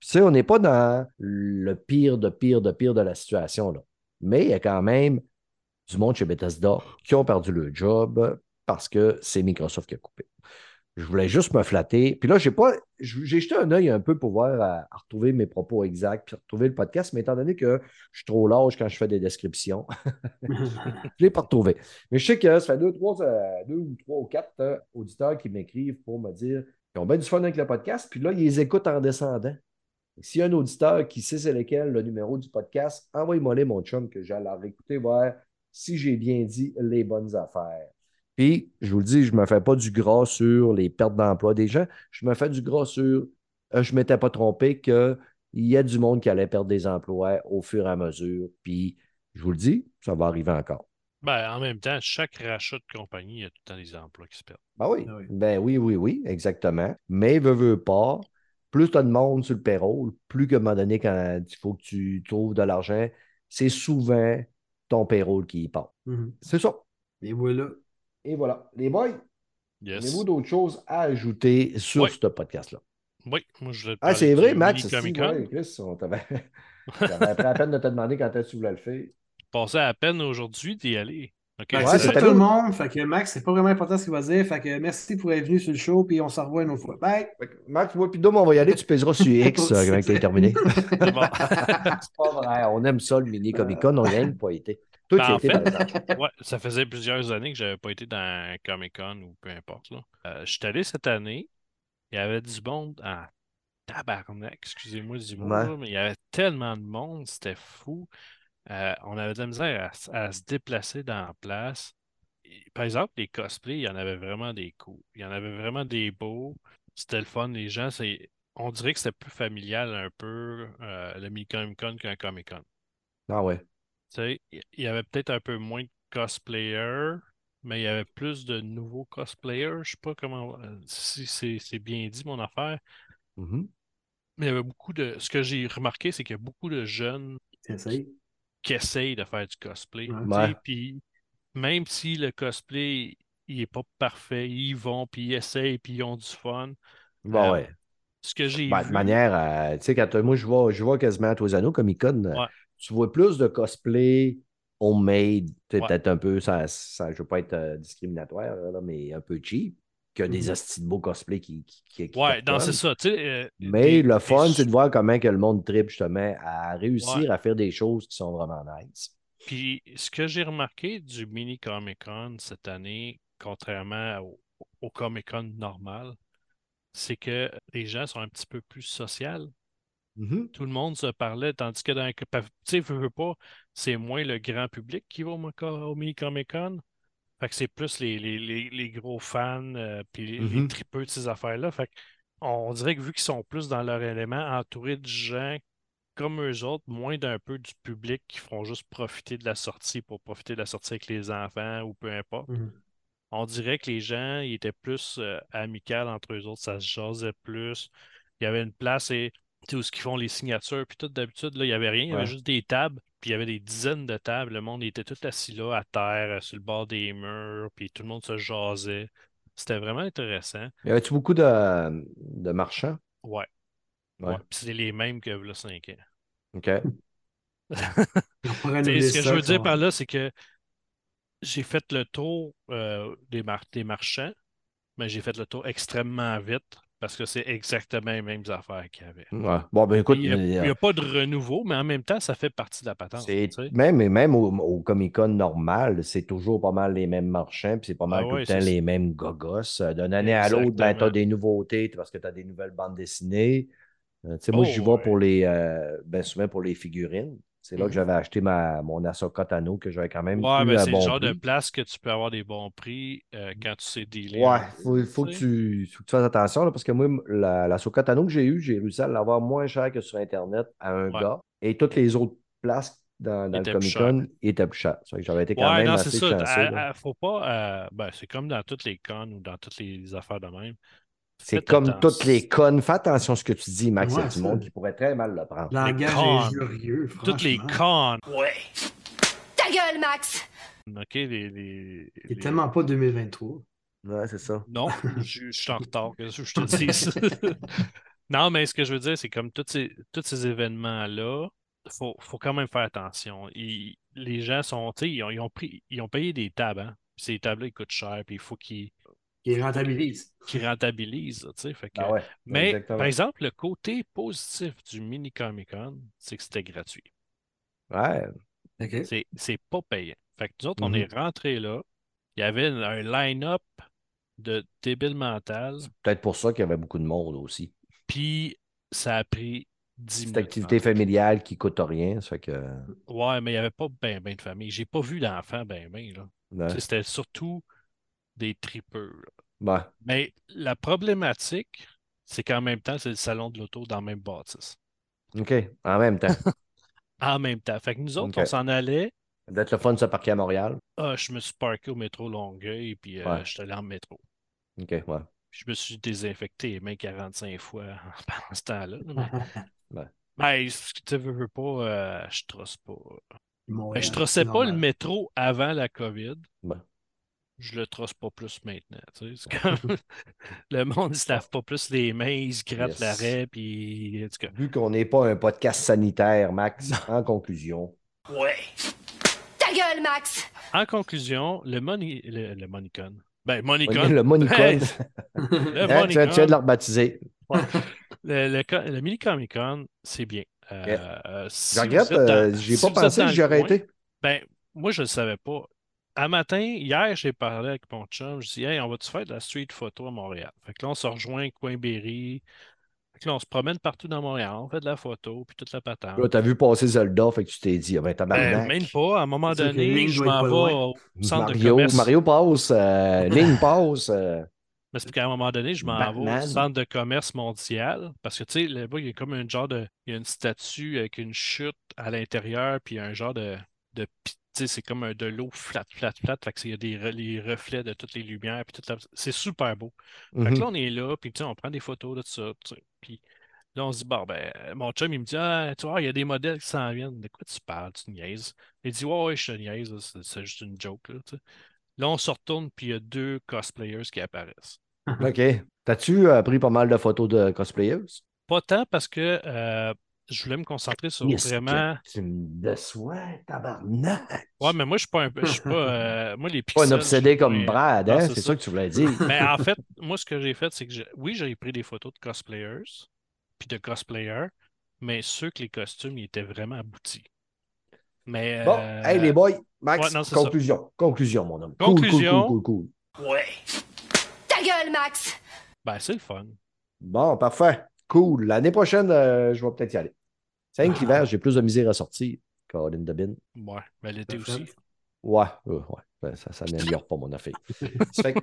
Tu on n'est pas dans le pire de pire de pire de la situation, là. Mais il y a quand même du monde chez Bethesda qui ont perdu leur job parce que c'est Microsoft qui a coupé. Je voulais juste me flatter. Puis là, j'ai pas. J'ai jeté un œil un peu pour voir à, à retrouver mes propos exacts, puis retrouver le podcast, mais étant donné que je suis trop large quand je fais des descriptions, [LAUGHS] je ne l'ai pas retrouvé. Mais je sais que ça fait deux, trois, euh, ou trois ou quatre euh, auditeurs qui m'écrivent pour me dire qu'ils ont bien du fun avec le podcast, puis là, ils écoutent en descendant. S'il y a un auditeur qui sait c'est lequel le numéro du podcast, envoyez-moi les, mon chum, que j'allais réécouter, voir si j'ai bien dit les bonnes affaires. Puis, je vous le dis, je ne me fais pas du gras sur les pertes d'emploi des gens. Je me fais du gras sur. euh, je ne m'étais pas trompé qu'il y a du monde qui allait perdre des emplois au fur et à mesure. Puis, je vous le dis, ça va arriver encore. Ben, en même temps, chaque rachat de compagnie, il y a tout le temps des emplois qui se perdent. Ben oui. Ah oui. Ben oui, oui, oui, exactement. Mais veut, veut pas, plus tu as de monde sur le payroll, plus qu'à un moment donné, quand il faut que tu trouves de l'argent, c'est souvent ton payroll qui y part. Mhm. C'est ça. Et voilà. Et voilà. Les boys, Yes. avez-vous d'autres choses à ajouter sur Oui. ce podcast-là? Oui, moi, je Ah, c'est vrai, Max. mini si, ouais, Chris, on t'avait [LAUGHS] [LAUGHS] la peine de te demander quand est-ce que tu voulais le faire. Passais à peine aujourd'hui d'y aller. OK? Fait que Ouais, c'est ça tout le monde. Fait que Max, c'est pas vraiment important ce qu'il va dire. Fait que merci pour être venu sur le show, puis on se revoit une autre fois. Bye! Max, moi, puis Dom, on va y aller. Tu pèseras sur X [LAUGHS] euh, quand tu terminé. C'est pas vrai. On aime ça, le mini Comic Con. On n'a rien pas été. Toi, Ben, en fait-. Ouais, ça faisait plusieurs années que j'avais pas été dans un Comic-Con ou peu importe. Là. Euh, je suis allé cette année, il y avait du monde en tabarnak, excusez-moi du mot, Ouais. mais il y avait tellement de monde, c'était fou. Euh, on avait de la misère à, se déplacer dans la place. Et, par exemple, les cosplays, il y en avait vraiment des cool. Il y en avait vraiment des beaux. C'était le fun. Les gens, c'est... on dirait que c'était plus familial un peu euh, le mini-Comic-Con qu'un Comic-Con. Ah ouais. Tu sais, il y avait peut-être un peu moins de cosplayers, mais il y avait plus de nouveaux cosplayers. Je sais pas comment euh, si c'est c'est bien dit mon affaire, Mhm. mais il y avait beaucoup de. Ce que j'ai remarqué, c'est qu'il y a beaucoup de jeunes T'essayes. qui essayent de faire du cosplay. Ouais. tu sais, Ouais. Puis même si le cosplay il est pas parfait, ils y vont, puis ils essayent, puis ils ont du fun. Bon, Euh, ouais. Ce que j'ai Ben, de manière à. Tu sais, quand moi, je vois, je vois quasiment à tous les anneaux Con, Ouais. Tu vois plus de cosplay homemade, Ouais. peut-être un peu, ça, ça, je ne veux pas être euh, discriminatoire, là, mais un peu cheap, que des Mhm. hosties de beaux cosplays qui. qui, qui- Ouais, non, c'est ça. tu sais, euh, Mais des- le fun, c'est de voir comment que le monde tripe justement à réussir Ouais. à faire des choses qui sont vraiment nice. Puis ce que j'ai remarqué du mini Comic Con cette année, contrairement au, au Comic Con normal, c'est que les gens sont un petit peu plus sociaux. Mhm. Tout le monde se parlait, tandis que dans un- tu sais, veux, veux pas, c'est moins le grand public qui va au, Comic Con. Fait que c'est plus les, les, les, les gros fans, euh, puis les, les Mhm. tripeux de ces affaires-là. Fait que on dirait que vu qu'ils sont plus dans leur élément, entourés de gens comme eux autres, moins d'un peu du public qui feront juste profiter de la sortie pour profiter de la sortie avec les enfants ou peu importe. Mhm. On dirait que les gens ils étaient plus euh, amicaux entre eux autres, ça se jasait plus. Il y avait une place et où ils font les signatures, puis tout d'habitude, là, il n'y avait rien, il y avait Ouais. juste des tables, puis il y avait des dizaines de tables. Le monde était tout assis là, à terre, euh, sur le bord des murs, puis tout le monde se jasait. C'était vraiment intéressant. Y avait-tu beaucoup de, de marchands? Ouais. Ouais. Ouais. Puis c'est les mêmes que là, 5 ans. OK. [LAUGHS] Ce que ça, je veux ça dire par là, c'est que j'ai fait le tour euh, des, mar- des marchands, mais j'ai fait le tour extrêmement vite parce que c'est exactement les mêmes affaires qu'il y avait. Ouais. Bon, ben écoute, Il n'y a, euh, a pas de renouveau, mais en même temps, ça fait partie de la patente. c'est tu sais. même, même au, au Comic-Con normal, c'est toujours pas mal les mêmes marchands, puis c'est pas mal Ah tout ouais, le temps les mêmes gogos. Euh, D'une année à l'autre, ben, tu as des nouveautés parce que tu as des nouvelles bandes dessinées. Euh, tu sais, moi, Oh, j'y vais ouais. pour les, euh, ben, souvent pour les figurines. C'est là Mhm. que j'avais acheté ma, mon Ahsoka Tano, que j'avais quand même Ouais, eu ben, c'est bon le genre de place que tu peux avoir des bons prix euh, quand tu sais dealer. Ouais, un faut, que tu sais. tu, faut que tu fasses attention là, parce que moi, la, la Tano que j'ai eue, j'ai réussi à l'avoir moins cher que sur Internet à un Ouais. gars. Et toutes les autres places dans, dans le plus Comic-Con étaient plus chères. J'avais été quand Ouais, même non, c'est assez ça. chanceux. À- à- faut pas. euh, ben, c'est comme dans toutes les cons ou dans toutes les affaires de même. C'est comme attention. toutes les connes. Fais attention à ce que tu dis, Max. Il y a Ouais, du ça. monde qui pourrait très mal le prendre. Langage cons. injurieux, Toutes les cons. Ouais. Ta gueule, Max! OK, les. les, Il est les- tellement pas 2023. Ouais, c'est ça. Non, [LAUGHS] je, je suis en retard, qu'est-ce que je te dis? [LAUGHS] non, mais ce que je veux dire, c'est comme tous ces, tous ces événements-là, il faut, faut quand même faire attention. Ils- les gens sont, tu sais, ils ont, ils ont pris, ils ont payé des tables, hein. Ces tables-là, ils coûtent cher, puis il faut qu'ils Il rentabilise. qu'ils rentabilisent, tu sais. Fait que- Ben ouais, mais, exactement. par exemple, le côté positif du mini Comic-Con, c'est que c'était gratuit. Ouais. OK. C'est, c'est pas payant. Fait que nous autres, on Mhm. est rentrés là. Il y avait un line-up de débile mental. Peut-être pour ça qu'il y avait beaucoup de monde aussi. Puis ça a pris 10 Cette minutes. activité familiale qui coûte rien. Ça fait que. Ouais, mais il n'y avait pas ben, ben de famille. J'ai pas vu d'enfants ben, ben, là. C'était surtout des tripeux. Ouais. Mais la problématique, c'est qu'en même temps, c'est le salon de l'auto dans le même bâtisse. OK. En même temps. [LAUGHS] En même temps. Fait que nous autres, on s'en allait Ça doit être le fun de se parquer à Montréal. Ah, je me suis parké au métro Longueuil, puis euh, Ouais. je suis allé en métro. OK, ouais. Puis je me suis désinfecté les mains 45 fois [LAUGHS] pendant ce temps-là. Mais, [LAUGHS] Ouais. Ben, ce que tu veux, veux pas, euh, je trosse pas. Ben, Montréal, je trossais pas le métro avant la COVID. Ouais. Je le trosse pas plus maintenant. tu sais. C'est [LAUGHS] comme... [LAUGHS] le monde, il se lave pas plus les mains, il se gratte Yes. l'arrêt, puis cas, Vu qu'on n'est pas un podcast sanitaire, Max, en conclusion, Ouais. Ta gueule, Max En conclusion, le money, le, le Monicon. Ben, Monicon. le Monicon, [LAUGHS] Hey, hein, le tu, viens, tu viens de Monicon. le rebaptiser. Le, le, le mini Comic Con, c'est bien. Euh, si Je regrette, euh, j'ai si pas pensé que le j'y aurais coin, été. Ben, moi, je ne le savais pas. À matin, hier, j'ai parlé avec mon chum. Je dis, hey, on va-tu faire de la street photo à Montréal? Fait que là, on se rejoint Coin Berry. Fait que là, on se promène partout dans Montréal. On fait de la photo, puis toute la patente. Là, t'as vu passer Zelda, fait que tu t'es dit, ah ben, Ben, tabarnak. même pas. À un moment donné, je m'en vais au centre de commerce. Mario passe, euh, [LAUGHS] Link passe. euh, Mais c'est qu'à un moment donné, je m'en vais au centre de commerce mondial parce que, tu sais, là-bas, il y a comme un genre de. Il y a une statue avec une chute à l'intérieur, puis un genre de. de c'est comme de l'eau flat, flat, flat. Fait que il y a des les reflets de toutes les lumières, puis la- C'est super beau. Fait que mhm. là, on est là, puis on prend des photos de ça. tu sais. Puis là, on se dit, bon, ben, mon chum, il me dit, ah, tu vois, il y a des modèles qui s'en viennent. De quoi tu parles? Tu niaises? Il dit, ouais, ouais, je te niaise, c'est juste une joke, là. Là, on se retourne, puis il y a deux cosplayers qui apparaissent. [LAUGHS] OK. T'as-tu euh, pris pas mal de photos de cosplayers? Pas tant parce que euh, je voulais me concentrer sur vraiment. Tu me déçois, tabarnak? Ouais, mais moi, je suis pas un peu. Je suis pas. [LAUGHS] euh, Moi, les Pas un pixels, obsédé comme Brad, hein? c'est ça. ça que tu voulais dire. Mais en fait, [LAUGHS] moi, ce que j'ai fait, c'est que j'ai- oui, j'ai pris des photos de cosplayers, puis de cosplayers, mais ceux que les costumes, ils étaient vraiment aboutis. Mais. Bon, euh, hey les boys, Max, ouais, non, c'est conclusion. Conclusion, mon homme. Cool, Conclusion. Cool, cool, cool, cool. Ouais. Ta gueule, Max Ben, c'est le fun. Bon, parfait. Cool. L'année prochaine, euh, je vais peut-être y aller. C'est rien que l'hiver, j'ai plus de misère à sortir. Caroline Debin. Ouais, mais l'été aussi. Ouais, euh, ouais. Ben, ça, ça n'améliore pas mon affaire. Ça fait que,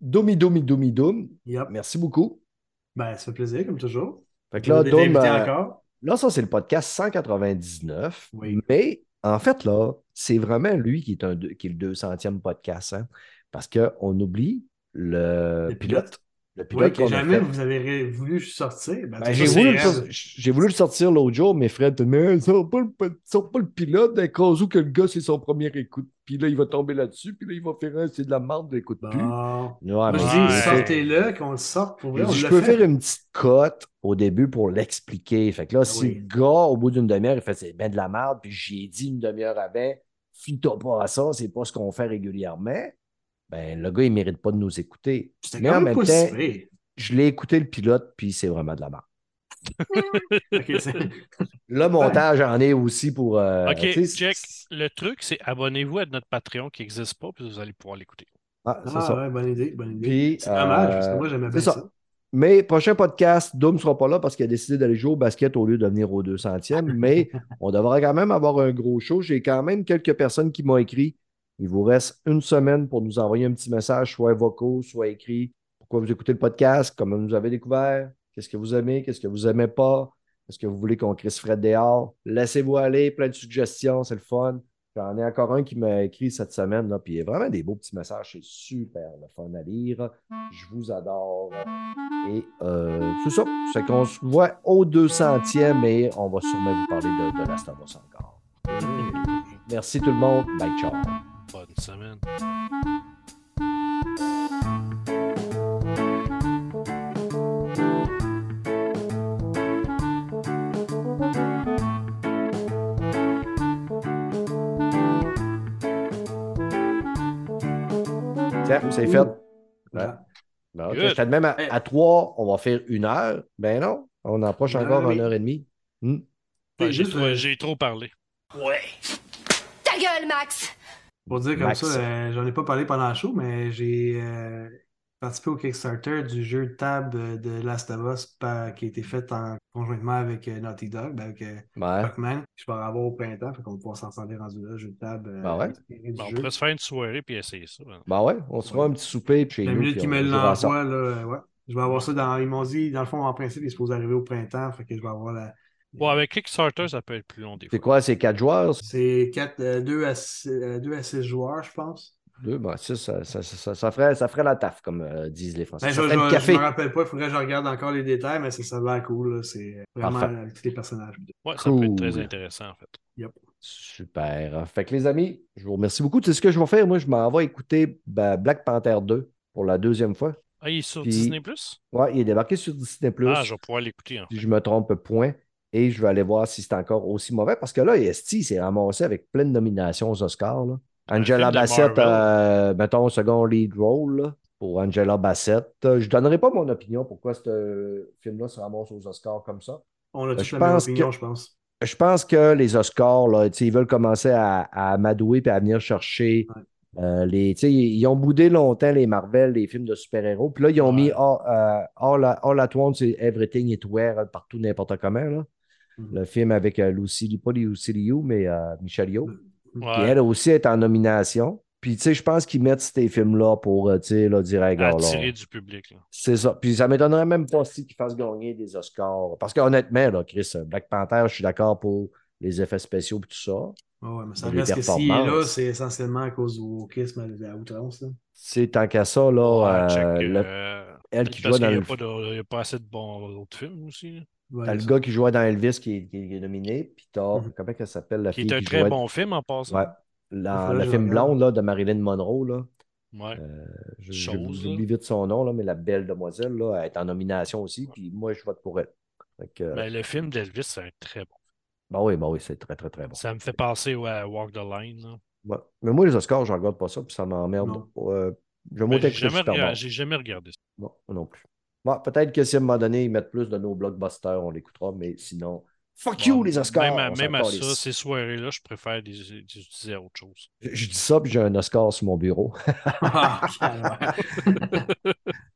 doumi, doumi, doumi, doum. Yep. Merci beaucoup. Ben, ça fait plaisir, comme toujours. Fait que là, invité euh, encore? là, ça, c'est le podcast 199. Oui. Mais en fait, là, c'est vraiment lui qui est, un, deux- qui est le 200e podcast. hein, parce qu'on oublie le, Le pilote. pilote. Le pilote que qu'on a jamais vous avez voulu sortir. Ben, Ben, j'ai voulu, le j'ai voulu sortir l'autre jour, mais Fred, mais sort pas, pas le pilote d'un cas où que le gars, c'est son premier écoute. Puis là, il va tomber là-dessus, puis là, il va faire un, c'est de la merde, l'écoute plus. Bon. Ouais, mais je Ouais. dis, j'ai sortez-le, qu'on le sorte pour vrai. j'ai On je peux fait. faire une petite cote au début pour l'expliquer. Fait que là, si oui. le gars, au bout d'une demi-heure, il fait c'est bien de la merde, puis j'y ai dit une demi-heure avant, fie-toi pas à ça, c'est pas ce qu'on fait régulièrement. Ben, le gars, il mérite pas de nous écouter. C'était Mais en quand même temps, je l'ai écouté le pilote, puis c'est vraiment de la merde. [LAUGHS] C'est- Le montage en est aussi pour. euh, Ok, c'est- Le truc, c'est abonnez-vous à notre Patreon qui n'existe pas, puis vous allez pouvoir l'écouter. Ah, c'est Ah, ça. ouais, bonne idée, bonne idée. Puis, C'est dommage, parce que euh, moi, j'aimais c'est bien ça. ça. Mais prochain podcast, Doom ne sera pas là parce qu'il a décidé d'aller jouer au basket au lieu de venir au 200e. Mais [LAUGHS] on devrait quand même avoir un gros show. J'ai quand même quelques personnes qui m'ont écrit. Il vous reste une semaine pour nous envoyer un petit message, soit vocaux, soit écrit. Pourquoi vous écoutez le podcast? Comment vous avez découvert? Qu'est-ce que vous aimez? Qu'est-ce que vous n'aimez pas? Est-ce que vous voulez qu'on crisse Fred dehors? Laissez-vous aller, plein de suggestions, c'est le fun. J'en ai encore un qui m'a écrit cette semaine, là, il y a vraiment des beaux petits messages, c'est super le fun à lire. Je vous adore. Et euh, c'est ça. C'est qu'on se voit au 200e et on va sûrement vous parler de, de Last encore. Merci tout le monde. Bye, ciao. Semaine. Tiens, c'est fait. Ouais. Voilà. Ben, j'étais de même à, à 3, on va faire une heure? Ben non, on approche heure encore et une heure et demie. Hmm. Ouais, Et j'ai juste, trop, j'ai trop parlé. Ouais. Ta gueule, Max Pour dire comme Max. ça, euh, j'en ai pas parlé pendant le show, mais j'ai euh, participé au Kickstarter du jeu de table de Last of Us par- qui a été fait en conjointement avec euh, Naughty Dog, ben, avec euh, Ouais. Pac-Man. Je vais en avoir au printemps, fait qu'on va pouvoir s'en sortir rendu là, jeu de table. euh, Ben ouais. Bon, on jeu. pourrait se faire une soirée puis essayer ça. hein. Ben ouais, on se fera Ouais. un petit souper chez La nous. minute on me l'envoient, là, ouais. Je vais avoir ça dans. Ils m'ont dit, dans le fond, en principe, il est supposé arriver au printemps. Fait que je vais avoir la, Bon, avec Kickstarter, ça peut être plus long des C'est fois. quoi, c'est quatre joueurs? C'est 2 à 6 joueurs, je pense. Deux, ben, ça, ça, ça, ça, ça ferait, ça ferait la taf, comme euh, disent les Français. Ben, ça je, café. me rappelle pas, il faudrait que je regarde encore les détails, mais c'est ça a l'air cool. C'est vraiment Parfait. avec tous les personnages. Ouais, ça peut être Cool. très intéressant, en fait. Super. Fait que les amis, je vous remercie beaucoup. Tu sais ce que je vais faire? Moi, je m'en vais écouter ben, Black Panther 2 pour la deuxième fois. Ah, il est sur Puis- Disney+. Ouais, il est débarqué sur Disney+. Ah, je vais pouvoir l'écouter, en si fait. je me trompe point. Et je vais aller voir si c'est encore aussi mauvais. Parce que là, Esti s'est ramassé avec plein de nominations aux Oscars. là. Angela Bassett, euh, mettons, second lead role là, pour Angela Bassett. Euh, Je ne donnerai pas mon opinion pourquoi ce film-là se ramasse aux Oscars comme ça. On a tous je la même pense opinion, que- je pense? Je pense que les Oscars, là, ils veulent commencer à, à amadouer et à venir chercher Ouais. euh, les. Ils ont boudé longtemps les Marvel, les films de super-héros. Puis là, ils ont Ouais. mis All, euh, All at- All at Once Everything It Where partout, n'importe comment. Là. Le film avec euh, Lucy, pas Lucy Liu, mais euh, Michelle Yeoh. Ouais. elle aussi est en nomination. Puis, tu sais, je pense qu'ils mettent ces films-là pour, euh, tu sais, là, dire, Attirer du public. C'est ça. Puis ça m'étonnerait même pas si qu'ils fassent gagner des Oscars. Parce qu'honnêtement, là, Chris, Black Panther, je suis d'accord pour les effets spéciaux et tout ça. Ah ouais, mais ça reste que est là, c'est essentiellement à cause du wokisme à, à outrance. là. C'est tant qu'à ça, là, Ouais, check, le- euh, elle qui dans qu'il le, n'y a, pas de- il y a pas assez de bons autres films aussi. Ouais, t'as le gars qui jouait dans Elvis qui est, qui est nominé, puis t'as, Mhm. comment elle s'appelle, la Qui fille est un qui très jouait... bon film en passant. Ouais, la, le film blonde là, de Marilyn Monroe, là. Ouais. Euh, J'oublie vite son nom, là, mais la belle demoiselle, là, elle est en nomination aussi, puis moi, je vote pour elle. Que, Mais le film d'Elvis, c'est un très bon. bah oui, bah oui, c'est très, très, très bon. Ça me fait penser ouais, à Walk the Line. là. Ouais. Mais moi, les Oscars, je regarde pas ça, puis ça m'emmerde. Euh, je Ben, J'ai avec jamais, Bowl. j'ai jamais regardé ça. Non, moi non plus. Bon, peut-être que si à un moment donné, ils mettent plus de nos blockbusters, on l'écoutera, mais sinon, fuck you, les Oscars! Même à, même ça, ces soirées-là, je préfère les, les utiliser à autre chose. Je, je dis ça, puis j'ai un Oscar sur mon bureau. Ah. [LAUGHS]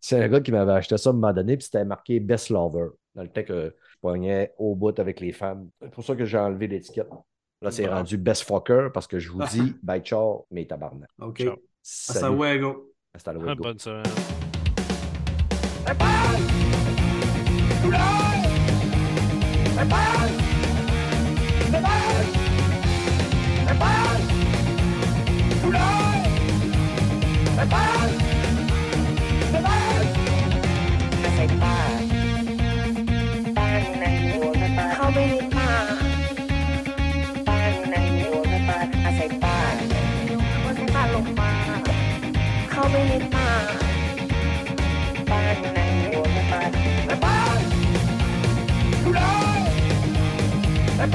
C'est un gars qui m'avait acheté ça à un moment donné, puis c'était marqué Best Lover, dans le temps que je poignais au bout avec les femmes. C'est pour ça que j'ai enlevé l'étiquette. Là, c'est rendu Best Fucker, parce que je vous [LAUGHS] dis, bye ciao, mais tabarnak. OK. Ciao. Hasta Salut. luego. Hasta luego. bonne semaine. ไข้าไปัด้ป่าป้าในป้าเขาไม่ป้าป้าหับมาเขาไม่มีป้า หา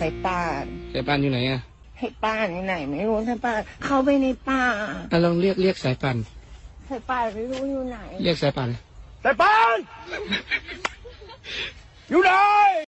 สายป่านสายป่านอยู่ไหนอะให้ป้านอยู่ไหนไม่รู้สายป่านเข้าไปในป่าอะลองเรียกเรียกสายป่านสายป่านไม่รู้อยู่ไหน เรียกสายป่านแต่ปานอยู่ไหน